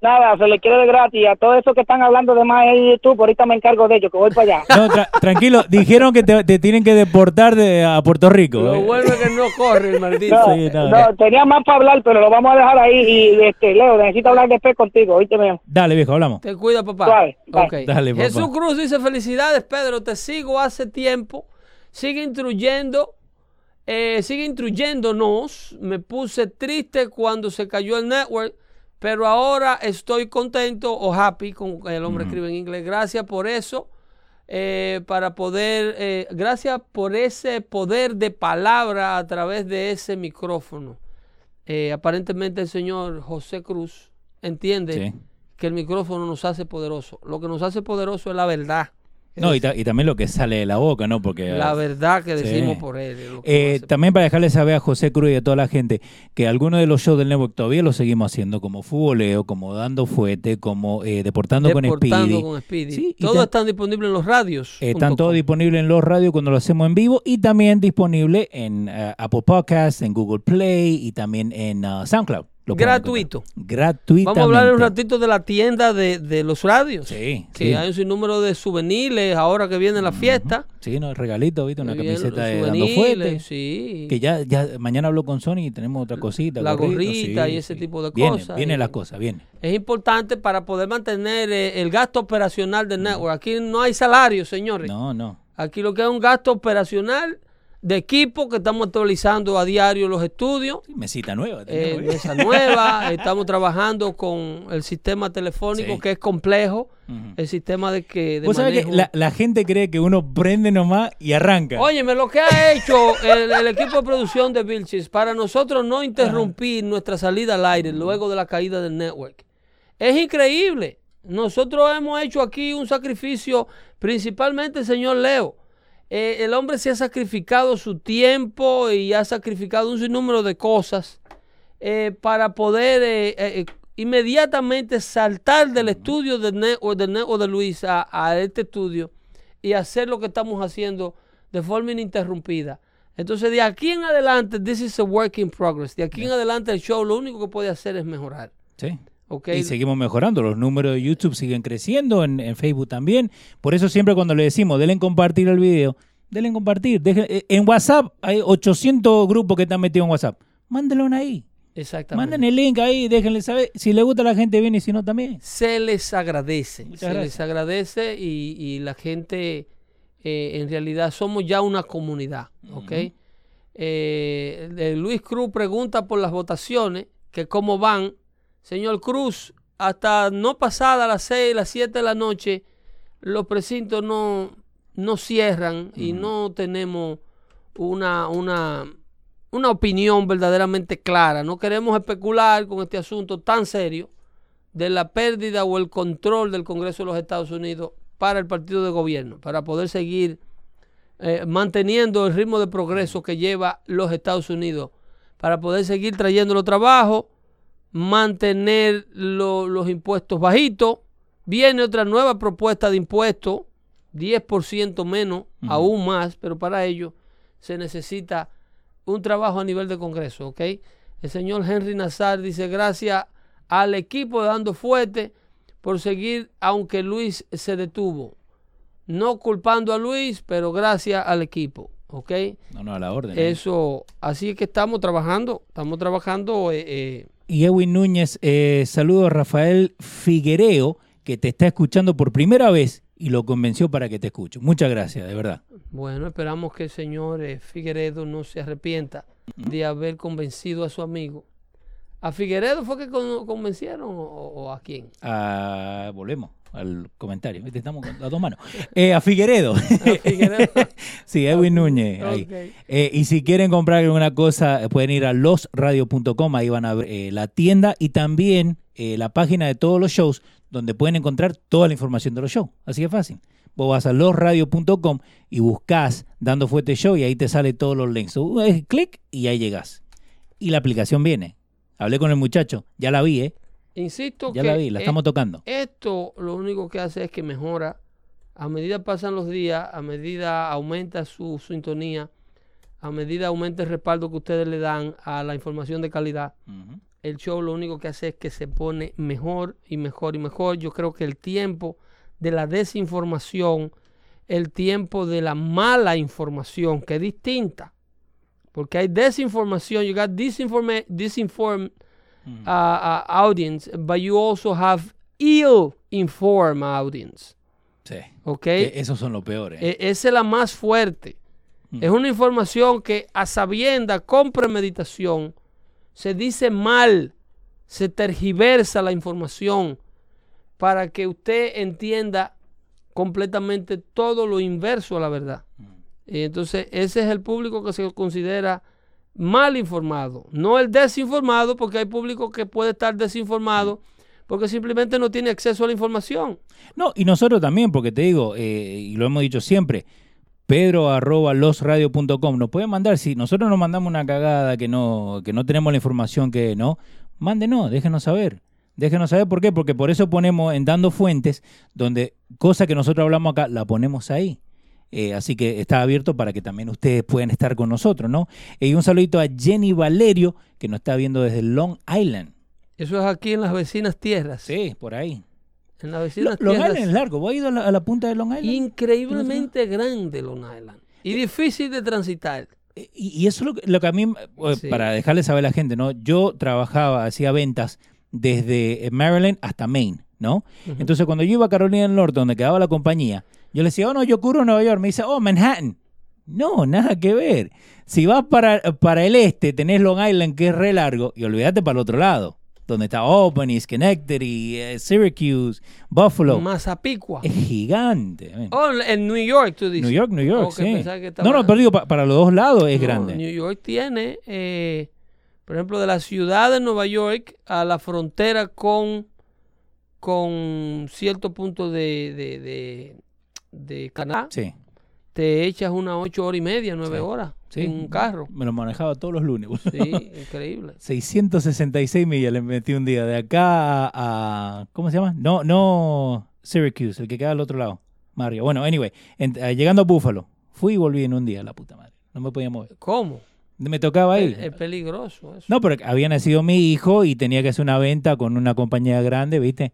Nada, se le quiere de gratis. A todo eso que están hablando de más en YouTube, ahorita me encargo de ellos, que voy para allá. No, tra- tranquilo, dijeron que te, te tienen que deportar de, a Puerto Rico. Lo ¿eh? bueno es que no corre el maldito. No, Sí, no, no, tenía más para hablar, pero lo vamos a dejar ahí. Y este, Leo, necesito hablar después contigo, oíste, mío. Dale, viejo, hablamos. Te cuida, papá. Suave, bye. Ok. Dale, papá. Jesús Cruz dice, felicidades, Pedro, te sigo hace tiempo. Sigue instruyendo, eh, sigue instruyéndonos. Me puse triste cuando se cayó el network, pero ahora estoy contento o happy, como el hombre escribe en inglés. Gracias por eso. eh, para poder, eh, gracias por ese poder de palabra a través de ese micrófono. Eh, aparentemente el señor José Cruz entiende Sí. que el micrófono nos hace poderoso. Lo que nos hace poderoso es la verdad. No, y, Es ta- y también lo que sale de la boca, ¿no? Porque la verdad que Sí. decimos por él. lo Eh, también para dejarle saber a José Cruz y a toda la gente que algunos de los shows del network todavía los seguimos haciendo, como Futboleo, como Dando Fuete, como eh, Deportando, con Deportando con Speedy. Sí, Todos están disponibles en los radios. Eh, están todos disponibles en los radios cuando lo hacemos en vivo y también disponible en eh, Apple Podcasts, en Google Play y también en uh, SoundCloud. Lo Gratuito. Gratuitamente. Vamos a hablar un ratito de la tienda de, de los radios. Sí, Que sí. hay un sinnúmero de souvenirs ahora que viene la fiesta. Sí, no, regalito, ¿viste? Una camiseta de Dando souvenirs, Fuete. Sí. Que ya, ya mañana hablo con Sony y tenemos otra cosita. La gorrito, gorrita sí, y ese sí. tipo de Viene, cosas. Vienen Y- las cosas, viene. Es importante para poder mantener eh, el gasto operacional del network. Aquí no hay salario, señores. No, no. Aquí lo que es un gasto operacional de equipo que estamos actualizando a diario los estudios. Mesita nueva. eh, mesa nueva, estamos trabajando con el sistema telefónico Sí. que es complejo, el sistema de que de Vos sabés que la, la gente cree que uno prende nomás y arranca. Óyeme, lo que ha hecho el, el equipo de producción de Vilchis para nosotros no interrumpir nuestra salida al aire luego de la caída del network. Es increíble. Nosotros hemos hecho aquí un sacrificio, principalmente el señor Leo. Eh, el hombre se ha sacrificado su tiempo y ha sacrificado un sinnúmero de cosas eh, para poder eh, inmediatamente saltar del estudio del network, del network de Luis a, a este estudio y hacer lo que estamos haciendo de forma ininterrumpida. Entonces, de aquí en adelante, this is a work in progress. De aquí en adelante, el show lo único que puede hacer es mejorar. Sí. Y seguimos mejorando. Los números de YouTube siguen creciendo, en, en Facebook también. Por eso siempre cuando le decimos, denle en compartir el video, denle en compartir. Dejen- eh, en WhatsApp hay 800 grupos que están metidos en WhatsApp. Mándenlo ahí. Exactamente. Manden el link ahí, déjenle saber. Si le gusta la gente, bien y si no, también. se les agradece. Muchas se gracias. les agradece y, y la gente, eh, en realidad, somos ya una comunidad. ¿ok? Eh, Luis Cruz pregunta por las votaciones, que cómo van. Señor Cruz, hasta no pasada las 6, las 7 de la noche, los precintos no, no cierran y no tenemos una, una, una opinión verdaderamente clara. No queremos especular con este asunto tan serio de la pérdida o el control del Congreso de los Estados Unidos para el partido de gobierno, para poder seguir eh, manteniendo el ritmo de progreso que lleva los Estados Unidos, para poder seguir trayendo los trabajos, mantener lo- los impuestos bajitos. Viene otra nueva propuesta de impuestos, 10% menos, aún más, pero para ello se necesita un trabajo a nivel de Congreso, ¿ok? El señor Henry Nazar dice gracias al equipo de Dando Fuerte por seguir, aunque Luis se detuvo. No culpando a Luis, pero gracias al equipo, ¿ok? No, no, a la orden. ¿eh? Eso, así es que estamos trabajando, estamos trabajando. eh, eh, Y Edwin Núñez, eh, saludo a Rafael Figuereo, que te está escuchando por primera vez y lo convenció para que te escuche. Muchas gracias, de verdad. bueno, esperamos que el señor eh, Figueredo no se arrepienta de haber convencido a su amigo. ¿A Figueredo fue que con- convencieron o, o a quién? Ah, volvemos al comentario. ¿viste? Estamos con las dos manos. Eh, a Figueredo. A Figueredo. sí, Edwin Núñez. ahí. Eh, y si quieren comprar alguna cosa, pueden ir a losradio.com, ahí van a ver eh, la tienda y también eh, la página de todos los shows, donde pueden encontrar toda la información de los shows. Así de fácil. Vos vas a losradio.com y buscas Dando Fuerte Show y ahí te sale todos los links. Clic y ahí llegas. Y la aplicación viene. Hablé con el muchacho, ya la vi, ¿eh? Insisto Ya que la vi, la estamos tocando. esto lo único que hace es que mejora. A medida pasan los días, a medida aumenta su sintonía, a medida aumenta el respaldo que ustedes le dan a la información de calidad, el show lo único que hace es que se pone mejor y mejor y mejor. Yo creo que el tiempo de la desinformación, el tiempo de la mala información, que es distinta, porque hay desinformación, you got disinforma uh, uh, audience, but you also have ill-informed audience, Sí. ¿ok? E- Esos son los peores. E- esa es la más fuerte. Mm. Es una información que a sabienda, con premeditación, se dice mal, se tergiversa la información para que usted entienda completamente todo lo inverso a la verdad. Y entonces ese es el público que se considera mal informado, no el desinformado, porque hay público que puede estar desinformado porque simplemente no tiene acceso a la información. No, y nosotros también, porque te digo, eh, y lo hemos dicho siempre, pedro arroba losradio.com, nos pueden mandar, si nosotros nos mandamos una cagada que no, que no tenemos la información que no, mándenos, déjenos saber. Déjenos saber por qué, porque por eso ponemos en Dando Fuentes, donde cosa que nosotros hablamos acá, la ponemos ahí. Eh, así que está abierto para que también ustedes puedan estar con nosotros, ¿no? Eh, y un saludito a Jenny Valerio, que nos está viendo desde Long Island. Eso es aquí en las vecinas tierras. Sí, por ahí. En las vecinas Long tierras. Island es largo. ¿Vos has ido a la, a la punta de Long Island? Increíblemente grande Long Island. Y difícil de transitar. Eh, Y, y eso es lo que, lo que a mí, eh, Sí. para dejarle saber a la gente, ¿no? Yo trabajaba, hacía ventas desde eh, Maryland hasta Maine, ¿no? Entonces, cuando yo iba a Carolina del Norte, donde quedaba la compañía, yo le decía, oh, no, yo cubro Nueva York. Me dice, oh, Manhattan. No, nada que ver. Si vas para, para el este, tenés Long Island, que es re largo, y olvídate para el otro lado, donde está Albany, Schenectady, eh, Syracuse, Buffalo. Mazapicua. Es gigante. Oh, en New York, tú dices. New York, New York, Ok, sí. pensaba que No, no, pero digo, pa- para los dos lados es No, grande. New York tiene, eh, por ejemplo, de la ciudad de Nueva York a la frontera con, con cierto punto de, de, de, de Canadá, Sí. te echas unas ocho horas y media, nueve Sí. horas Sí. en un carro. Me lo manejaba todos los lunes. boludo. Sí, increíble. 666 millas le metí un día de acá a, a- ¿cómo se llama? No, no Syracuse, el que queda al otro lado. Mario. Bueno, anyway, en- eh, llegando a Buffalo, fui y volví en un día, la puta madre. No me podía mover. ¿Cómo? Me tocaba ir. Es, es peligroso eso. No, pero había nacido mi hijo y tenía que hacer una venta con una compañía grande, ¿viste?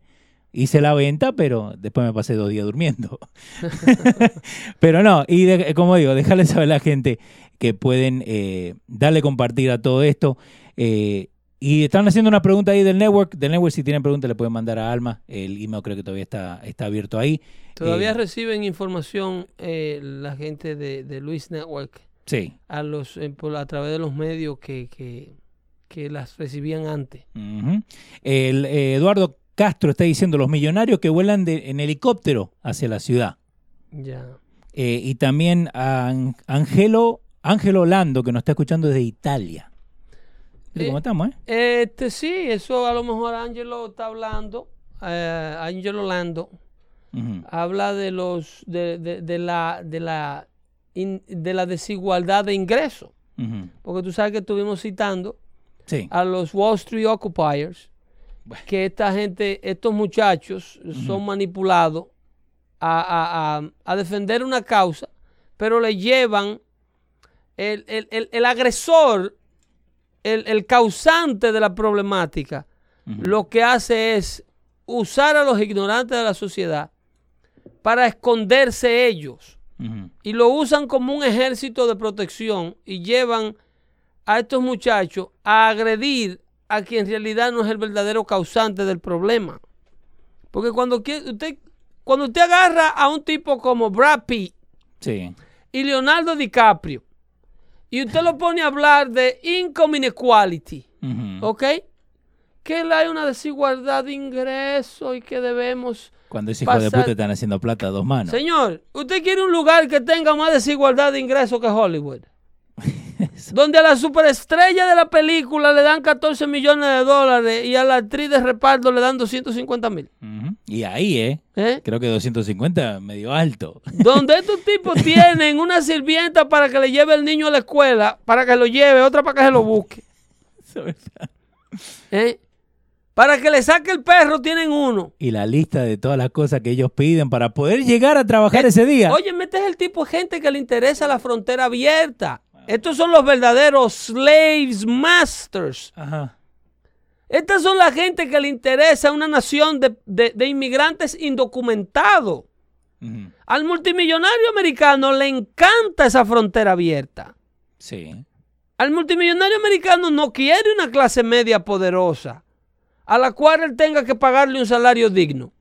Hice la venta, pero después me pasé dos días durmiendo. pero no, y de- como digo, dejarle saber a la gente que pueden eh, darle compartir a todo esto. eh, y están haciendo una pregunta ahí del network. Del network, si tienen preguntas, le pueden mandar a Alma. El email creo que todavía está, está abierto ahí. Todavía Eh, reciben información eh, la gente de, de Luis Network Sí. a los eh, por- a través de los medios que, que, que las recibían antes. El, eh, Eduardo Castro está diciendo los millonarios que vuelan de- en helicóptero hacia la ciudad. Ya. Eh, y también a An- Angelo, Ángelo Lando, que nos está escuchando desde Italia. Eh, ¿Cómo estamos, eh? Este sí, eso a lo mejor Angelo está hablando. eh, Angelo Lando Ujú. habla de los de, de- de la de la in- de la desigualdad de ingresos. Porque tú sabes que estuvimos citando Sí. a los Wall Street Occupiers, Bueno. que esta gente, estos muchachos son manipulados a, a- a- a defender una causa, pero le llevan el, el- el- el agresor, el, el causante de la problemática, lo que hace es usar a los ignorantes de la sociedad para esconderse ellos. Y lo usan como un ejército de protección y llevan a estos muchachos a agredir a quien en realidad no es el verdadero causante del problema. Porque cuando usted, cuando usted agarra a un tipo como Brad Pitt Sí. y Leonardo DiCaprio y usted lo pone a hablar de income inequality. ¿ok? Que hay una desigualdad de ingresos y que debemos Cuando ese hijo de pasar- puta están haciendo plata a dos manos. Señor, ¿usted quiere un lugar que tenga más desigualdad de ingresos que Hollywood? donde a la superestrella de la película le dan 14 millones de dólares y a la actriz de reparto le dan 250 mil. Y ahí, ¿eh? ¿Eh? Creo que 250 medio alto. Donde estos tipos tienen una sirvienta para que le lleve el niño a la escuela, para que lo lleve, otra para que se lo busque. Eso es verdad. ¿eh? Para que le saque el perro tienen uno. y la lista de todas las cosas que ellos piden para poder llegar a trabajar Eh, ese día. Oye, este es el tipo de gente que le interesa la frontera abierta. Estos son los verdaderos slaves masters. Ajá. Estas son la gente que le interesa una nación de, de- de inmigrantes indocumentados. Al multimillonario americano le encanta esa frontera abierta. Sí. Al multimillonario americano no quiere una clase media poderosa a la cual él tenga que pagarle un salario digno.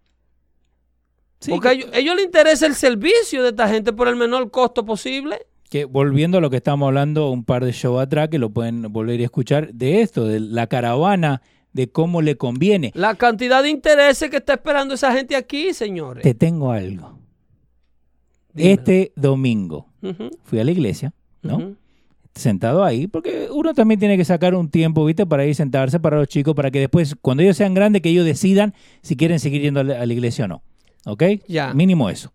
Sí, Porque a ellos, a ellos les interesa el servicio de esta gente por el menor costo posible. Que volviendo a lo que estábamos hablando un par de shows atrás, que lo pueden volver a escuchar, de esto, de la caravana, de cómo le conviene. La cantidad de intereses que está esperando esa gente aquí, señores. Te tengo algo. Dímelo. Este domingo fui a la iglesia, ¿no? Sentado ahí, porque uno también tiene que sacar un tiempo, ¿viste? Para ir sentarse para los chicos, para que después, cuando ellos sean grandes, que ellos decidan si quieren seguir yendo a la iglesia o no. ¿Ok? Ya. Mínimo eso.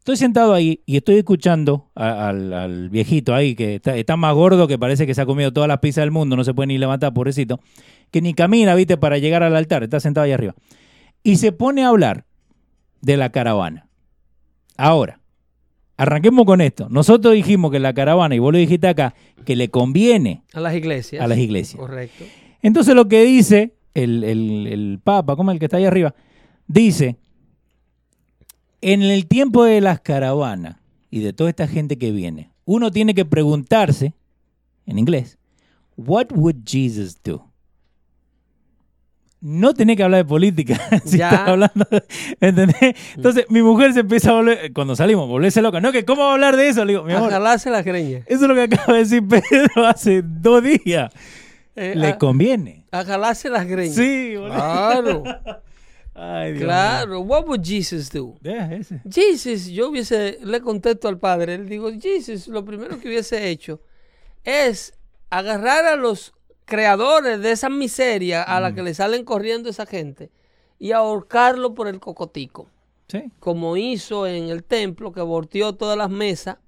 Estoy sentado ahí y estoy escuchando a- al, al viejito ahí, que está, está más gordo que parece que se ha comido todas las pizzas del mundo, no se puede ni levantar, pobrecito, que ni camina, ¿viste? Para llegar al altar, está sentado ahí arriba. Y se pone a hablar de la caravana. Ahora, arranquemos con esto. Nosotros dijimos que la caravana, y vos lo dijiste acá, que le conviene A las iglesias. a las iglesias. Correcto. Entonces lo que dice el, el- el Papa, como el que está ahí arriba, dice, en el tiempo de las caravanas y de toda esta gente que viene, uno tiene que preguntarse, en inglés, what would Jesus do? No tenés que hablar de política, si Ya. estás hablando, ¿entendés? Entonces mi mujer se empieza a volver, cuando salimos, volverse loca, no, que cómo va a hablar de eso, le digo, mi A amor, jalarse la greña. eso es lo que acaba de decir Pedro hace dos días. Eh, Le a, conviene. a jalarse las greñas. Sí, boludo. Claro, Ay, Dios claro. What would Jesus do? ese. Jesus, yo hubiese, le contesto al padre, le digo, Jesus, lo primero que hubiese hecho es agarrar a los creadores de esa miseria a la que le salen corriendo esa gente y ahorcarlo por el cocotico, Sí. como hizo en el templo que volteó todas las mesas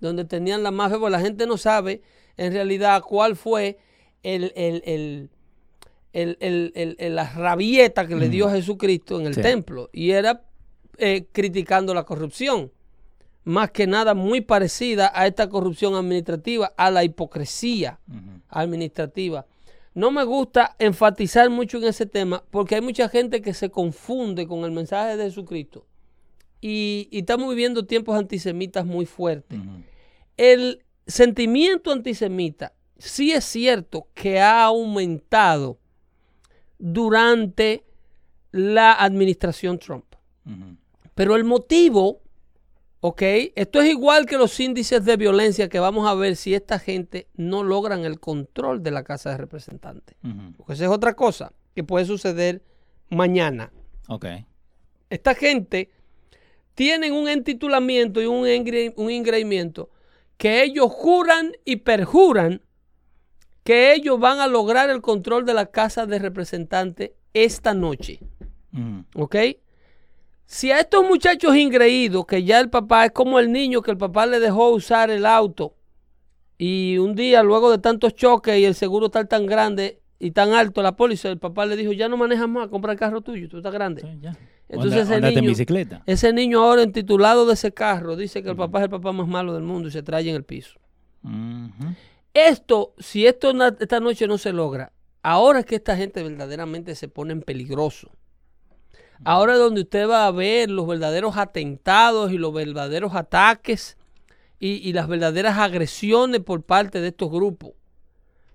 donde tenían la mafia, porque la gente no sabe en realidad cuál fue el, el- el- el- el- el- la rabieta que le dio Jesucristo en el Sí. templo. Y era eh, criticando la corrupción. Más que nada muy parecida a esta corrupción administrativa, a la hipocresía administrativa. No me gusta enfatizar mucho en ese tema porque hay mucha gente que se confunde con el mensaje de Jesucristo. Y, y estamos viviendo tiempos antisemitas muy fuertes. El sentimiento antisemita sí es cierto que ha aumentado durante la administración Trump. Pero el motivo, ok, esto es igual que los índices de violencia que vamos a ver si esta gente no logran el control de la Casa de Representantes. Porque esa es otra cosa que puede suceder mañana. Ok. Esta gente tienen un entitulamiento y un, engre- un que ellos juran y perjuran que ellos van a lograr el control de la Casa de Representantes esta noche. Ujú. ¿Ok? Si a estos muchachos ingreídos, que ya el papá es como el niño que el papá le dejó usar el auto y un día luego de tantos choques y el seguro está tan grande y tan alto, la póliza, el papá le dijo, ya no manejas más, compra el carro tuyo, tú estás grande. Sí, ya. Entonces ese en niño- bicicleta. Ese niño ahora intitulado de ese carro dice que el papá es el papá más malo del mundo y se trae en el piso. Esto, si esto esta noche no se logra, ahora es que esta gente verdaderamente se pone en peligroso. Ahora es donde usted va a ver los verdaderos atentados y los verdaderos ataques y, las verdaderas agresiones por parte de estos grupos.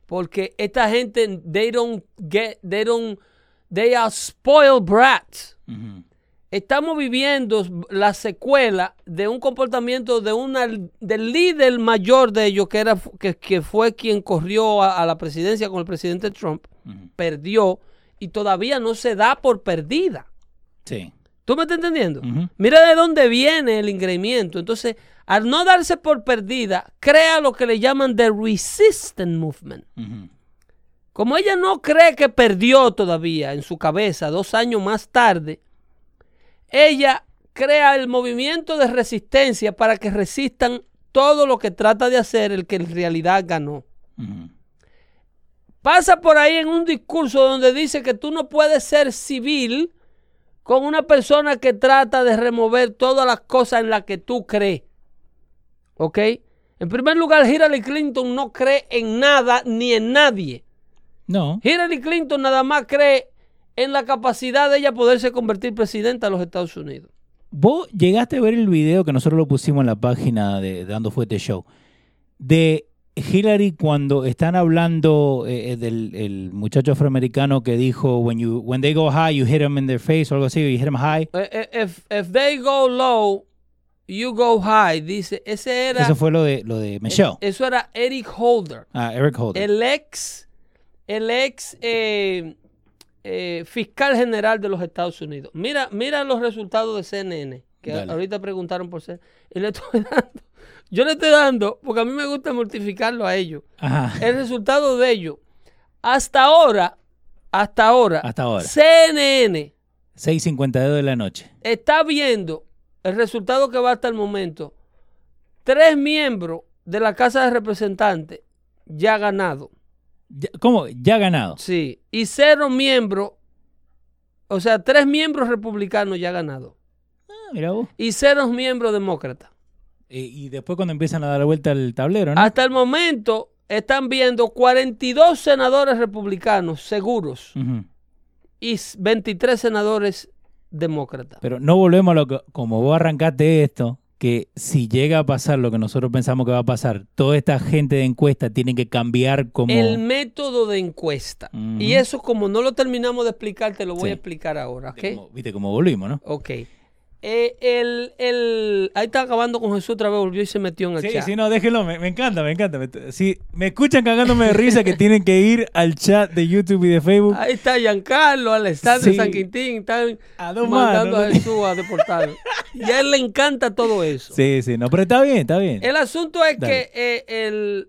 Porque esta gente, they don't get, they don't, they are spoiled brats. Estamos viviendo la secuela de un comportamiento de una del líder mayor de ellos que era que, que fue quien corrió a, a la presidencia con el presidente Trump perdió y todavía no se da por perdida Sí. ¿tú me estás entendiendo? Mira de dónde viene el engreimiento entonces al no darse por perdida, crea lo que le llaman the resistant movement. Como ella no cree que perdió todavía en su cabeza dos años más tarde, ella crea el movimiento de resistencia para que resistan todo lo que trata de hacer el que en realidad ganó. Pasa por ahí en un discurso donde dice que tú no puedes ser civil con una persona que trata de remover todas las cosas en las que tú crees. ¿Ok? En primer lugar, Hillary Clinton no cree en nada ni en nadie. No. Hillary Clinton nada más cree en la capacidad de ella poderse convertir presidenta de los Estados Unidos. Vos llegaste a ver el video que nosotros lo pusimos en la página de Dando Fuerte Show de Hillary cuando están hablando eh, eh, del el muchacho afroamericano que dijo when you when they go high you hit them in their face o algo así you hit them high Eh, If, if they go low, you go high. Dice, ese era. eso fue lo de lo de Michelle Eso era Eric Holder. ah, Eric Holder el ex, el ex eh, eh, fiscal general de los Estados Unidos. Mira, mira los resultados de CNN, que Dale. ahorita preguntaron por CNN. Y le estoy dando, yo le estoy dando, porque a mí me gusta mortificarlo a ellos. Ajá. El resultado de ellos, hasta ahora, hasta ahora, Hasta ahora. CNN 6.52 de la noche está viendo el resultado que va hasta el momento. Tres miembros de la Casa de Representantes ya ganado. ¿Cómo? ya ganado Sí, y cero miembros, o sea, tres miembros republicanos ya ganado. Ah, mira vos Y cero miembros demócratas. Eh, y después cuando empiezan a dar la vuelta al tablero ¿no? Hasta el momento están viendo 42 senadores republicanos seguros y 23 senadores demócratas. Pero no volvemos a lo que, como vos arrancaste esto, que si llega a pasar lo que nosotros pensamos que va a pasar, toda esta gente de encuesta tiene que cambiar como... El método de encuesta. Y eso como no lo terminamos de explicar, te lo voy Sí. a explicar ahora, ¿ok? Viste como- Viste cómo volvimos, ¿no? Ok. Eh, el, el- ahí está acabando con Jesús otra vez, volvió y se metió en el Sí, chat. sí, no, déjenlo, me, me encanta, me encanta. Me- si me escuchan cagándome de risa, que tienen que ir al chat de YouTube y de Facebook. Ahí está Giancarlo, Alexander Sí. San Quintín, están A dos mandando manos. a Jesús a deportar. y a él le encanta todo eso. Sí, sí, no, pero está bien, está bien. El asunto es Dale. que eh, el,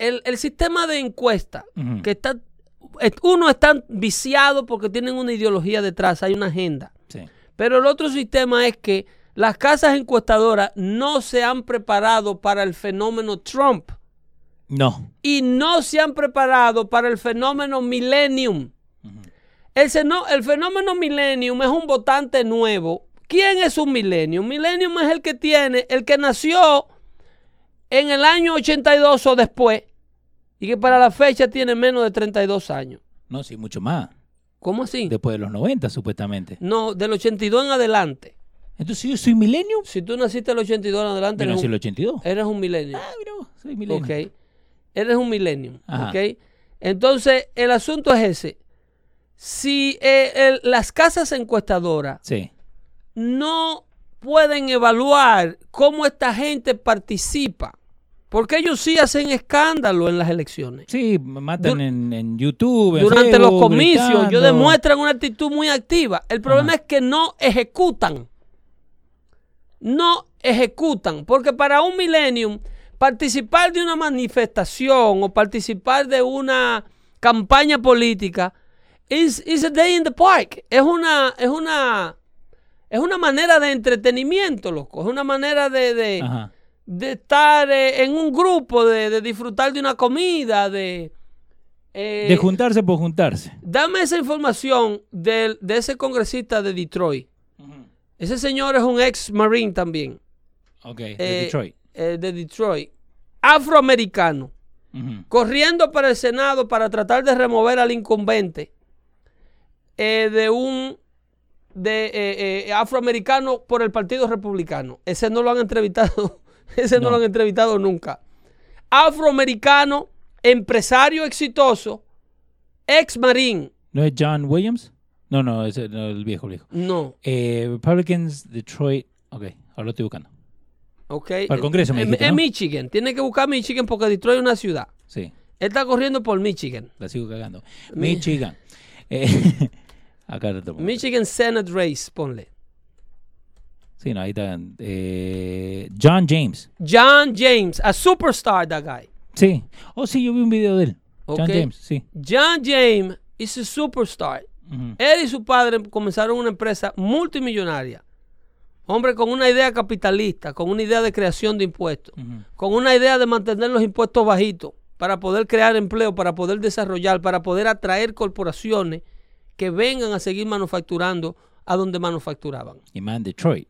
el, el sistema de encuesta, que está, es- uno está viciado porque tienen una ideología detrás, hay una agenda. Sí. Pero el otro sistema es que las casas encuestadoras no se han preparado para el fenómeno Trump No. y no se han preparado para el fenómeno Millennium. El, seno- el fenómeno Millennium es un votante nuevo. ¿Quién es un Millennium? Millennium es el que tiene, el que nació en el año 82 o después y que para la fecha tiene menos de 32 años. No, sí, mucho más. ¿Cómo así? Después de los 90, supuestamente. No, del 82 en adelante. Entonces yo soy millennium. Si tú naciste del 82 en adelante, Yo nací el 82. eres un Millennium. Ah, mira soy millennium. Ok. Eres un millennium. Ajá. Ok. Entonces, el asunto es ese. Si eh, el- las casas encuestadoras Sí. no pueden evaluar cómo esta gente participa, porque ellos sí hacen escándalo en las elecciones. Sí, me matan Dur- en, en YouTube. en Durante los comicios, ellos demuestran una actitud muy activa. El problema Ajá. es que no ejecutan. No ejecutan. Porque para un millennium, participar de una manifestación o participar de una campaña política is, is a day in the park. Es una, es una, es una manera de entretenimiento, loco. Es una manera de, de. De estar eh, en un grupo, de, de disfrutar de una comida, de... eh, De juntarse por juntarse. Dame esa información del- de, ese congresista de Detroit. Ese señor es un ex marine también. Ok, de eh, Detroit. eh, de Detroit. Afroamericano. Corriendo para el Senado para tratar de remover al incumbente eh, de un de eh, eh, afroamericano por el Partido Republicano. Ese no lo han entrevistado. Ese no, No. lo han entrevistado nunca. Afroamericano, empresario exitoso, ex marín. ¿No es John Williams? No, no, es el, viejo, el viejo. No. Eh, Republicans, Detroit. Ok, ahora lo estoy buscando. Ok. Para el Congreso me dijiste, en ¿no? Michigan. Tiene que buscar Michigan porque Detroit es una ciudad. Sí, Él está corriendo por Michigan. la sigo cagando. Mi- Michigan. Eh, acá te tomo. Michigan Senate Race, ponle. Sí, no, ahí está. eh, John James. John James, a superstar, that guy. Sí. Oh, sí, yo vi un video de él. John. James, sí. John James is a superstar. Él y su padre comenzaron una empresa multimillonaria. Hombre con una idea capitalista, con una idea de creación de impuestos, con una idea de mantener los impuestos bajitos para poder crear empleo, para poder desarrollar, para poder atraer corporaciones que vengan a seguir manufacturando a donde manufacturaban. Y más en Detroit.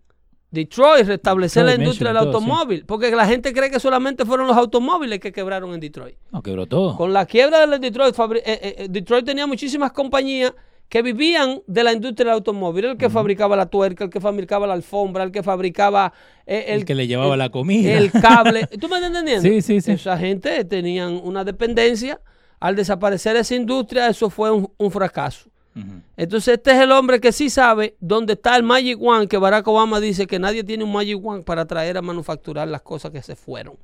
Detroit, restablecer la industria del Michigan, todo, sí. automóvil, porque la gente cree que solamente fueron los automóviles que quebraron en Detroit. No, quebró todo. Con la quiebra de Detroit, eh, eh, eh, Detroit tenía muchísimas compañías que vivían de la industria del automóvil. El que fabricaba la tuerca, el que fabricaba la alfombra, el que fabricaba eh, el, que le llevaba la comida. el cable. ¿Tú me estás entendiendo? Sí, sí, sí. Esa gente tenían una dependencia. Al desaparecer esa industria, eso fue un, un fracaso. Entonces, este es el hombre que sí sabe dónde está el Magic One, que Barack Obama dice que nadie tiene un Magic One para traer a manufacturar las cosas que se fueron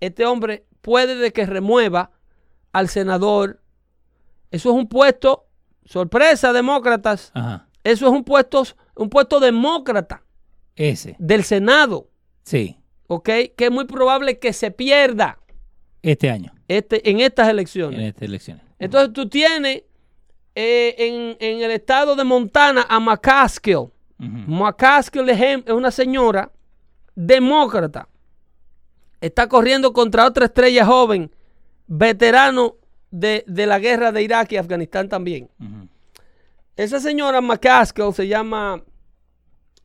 este hombre puede de que remueva al senador. Eso es un puesto, sorpresa, demócratas. Ajá. Eso es un puesto, un puesto demócrata Ese. del Senado, Sí. ¿ok? Que es muy probable que se pierda Este año. este, en estas elecciones. En estas elecciones. Entonces tú tienes eh, en, en el estado de Montana a McCaskill. Ujú. McCaskill es es una señora demócrata. Está corriendo contra otra estrella joven, veterano de, de la guerra de Irak y Afganistán también. Esa señora McCaskill se llama.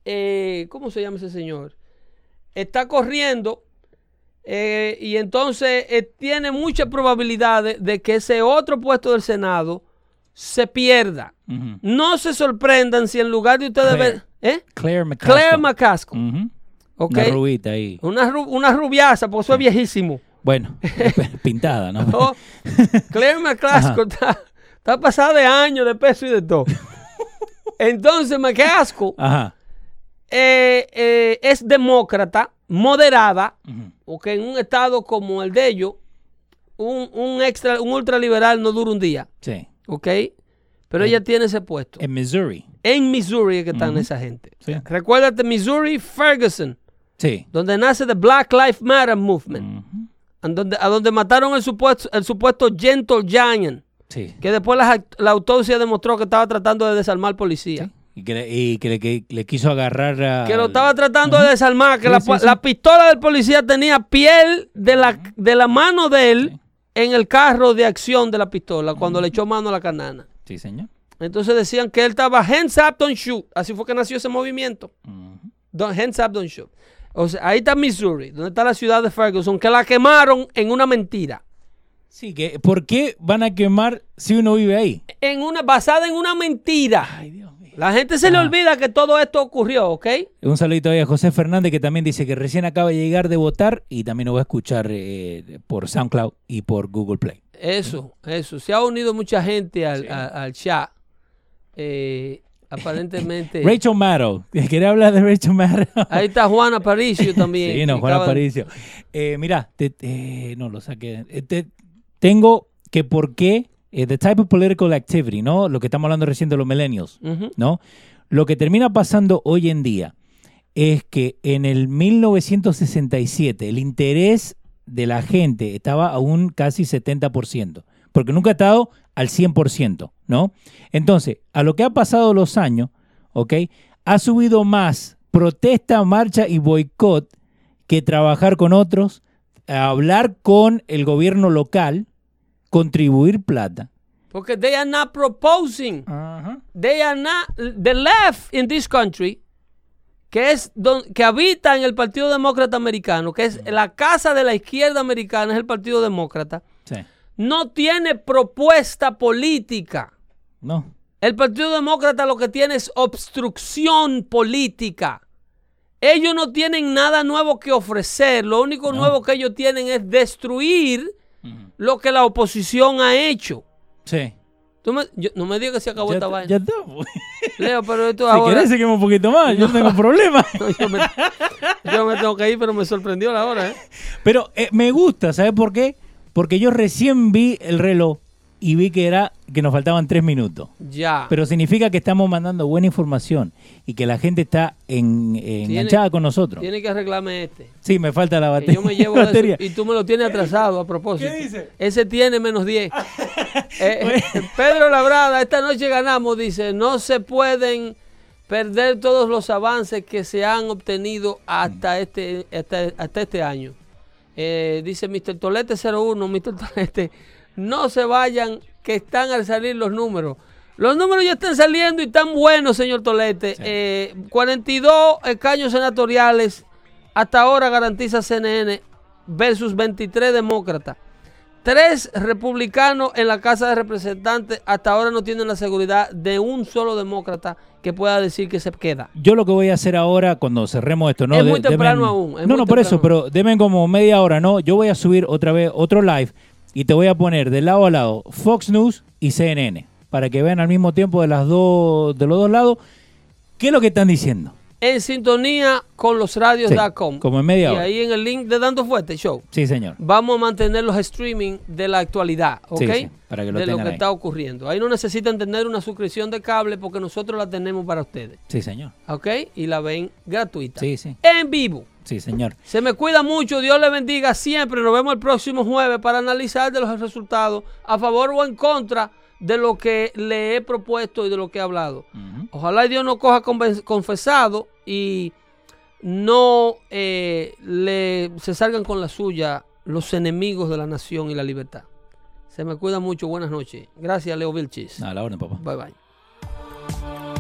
eh, ¿Cómo se llama ese señor? Está corriendo eh, y entonces eh, tiene muchas probabilidades de que ese otro puesto del Senado se pierda. No se sorprendan si en lugar de ustedes ver. ¿Eh? Claire McCaskill. Claire. Una rubita ahí. Una, ru- una rubiaza, porque eso es viejísimo. Bueno, pintada, ¿no? Claire McCaskill está, está pasada de años, de peso y de todo. Entonces, Ajá. eh, eh, es demócrata, moderada, ok, en un estado como el de ellos, un, un extra, un ultraliberal no dura un día, Sí. Ok, pero ella tiene ese puesto. En Missouri. En Missouri es que están esa gente. Sí. Recuérdate, Missouri, Ferguson, Sí. donde nace the Black Lives Matter Movement. Donde, a donde mataron el supuesto, el supuesto Gentle Giant, Sí. que después la, la autopsia demostró que estaba tratando de desarmar policía. Y que, le, y que le, que le quiso agarrar a... Que lo estaba tratando de desarmar, que Sí, la, la pistola del policía tenía piel de la, de la mano de él en el carro de acción de la pistola, cuando le echó mano a la canana. Sí, señor. Entonces decían que él estaba hands up, don't shoot. Así fue que nació ese movimiento. Don't, hands up, don't shoot. O sea, ahí está Missouri, donde está la ciudad de Ferguson, que la quemaron en una mentira. Sí, que ¿por qué van a quemar si uno vive ahí? En una, basada en una mentira. Ay, Dios. La gente se le olvida que todo esto ocurrió, ¿ok? Un saludito ahí a José Fernández que también dice que recién acaba de llegar de votar y también lo va a escuchar eh, por SoundCloud y por Google Play. Eso, eso. Se ha unido mucha gente al, Sí. a- al chat. Eh, aparentemente. Rachel Maddow, ¿querés hablar de Rachel Maddow? Ahí está Juana Paricio también. Sí, no, Juan acaba Aparicio. Eh, mira, te- no lo saqué. Te- tengo que por qué, eh, the type of political activity, ¿no? Lo que estamos hablando recién de los millennials. ¿no? Lo que termina pasando hoy en día es que en el 1967 el interés de la gente estaba a un casi 70%, porque nunca ha estado al 100%, ¿no? Entonces, a lo que ha pasado los años, ¿ok? Ha subido más protesta, marcha y boicot que trabajar con otros, hablar con el gobierno local, contribuir plata. Porque they are not proposing. They are not. The left in this country, que es don- que habita en el Partido Demócrata Americano, que es la casa de la izquierda americana, es el Partido Demócrata, Sí. no tiene propuesta política. No. El Partido Demócrata lo que tiene es obstrucción política. Ellos no tienen nada nuevo que ofrecer. Lo único nuevo que ellos tienen es destruir lo que la oposición ha hecho. Sí. Tú me- yo- no me digas que se acabó Ya, esta vaina. ya está. Leo, pero esto Si ahora... querés seguimos un poquito más, yo no tengo problema. yo, me, yo me tengo que ir, pero me sorprendió la hora, ¿eh? Pero eh, me gusta, ¿sabes por qué? Porque yo recién vi el reloj y vi que era que nos faltaban tres minutos. Ya. Pero significa que estamos mandando buena información y que la gente está en- eh, enganchada con nosotros. Tiene que arreglarme este. Sí, me falta la Que batería. yo me llevo de eso batería. y tú me lo tienes atrasado a propósito. ¿Qué dice? Ese tiene menos 10. Eh, eh, Pedro Labrada, esta noche ganamos, dice, no se pueden perder todos los avances que se han obtenido hasta este, hasta, hasta este año. Eh, dice Mr. Tolete 01, Mr. Tolete, no se vayan, que están al salir los números. Los números ya están saliendo y están buenos, señor Tolete. Eh, 42 escaños senatoriales hasta ahora garantiza CNN versus 23 demócratas. Tres republicanos en la Casa de Representantes hasta ahora no tienen la seguridad de un solo demócrata que pueda decir que se queda. Yo lo que voy a hacer ahora cuando cerremos esto, ¿no? Es muy temprano demen- aún, es no, no, por eso, pero deben como media hora, ¿no? Yo voy a subir otra vez otro live y te voy a poner de lado a lado Fox News y CNN para que vean al mismo tiempo de las dos de los dos lados qué es lo que están diciendo. En sintonía con los radios.com. Sí, como en media y hora. ahí en el link de Dando Fuerte Show. Sí, señor. Vamos a mantener los streaming de la actualidad, ¿ok? Sí, sí, para que lo de lo que ahí. está ocurriendo. Ahí no necesitan tener una suscripción de cable porque nosotros la tenemos para ustedes, Sí, señor. ¿ok? Y la ven gratuita. Sí, sí. En vivo. Sí, señor. Se me cuida mucho, Dios le bendiga siempre. Nos vemos el próximo jueves para analizar de los resultados a favor o en contra de lo que le he propuesto y de lo que he hablado. Ujú. Ojalá y Dios nos coja confesado y no eh, le, se salgan con la suya los enemigos de la nación y la libertad. Se me cuida mucho. Buenas noches. Gracias, Leo Vilchis. A la orden, papá. Bye bye.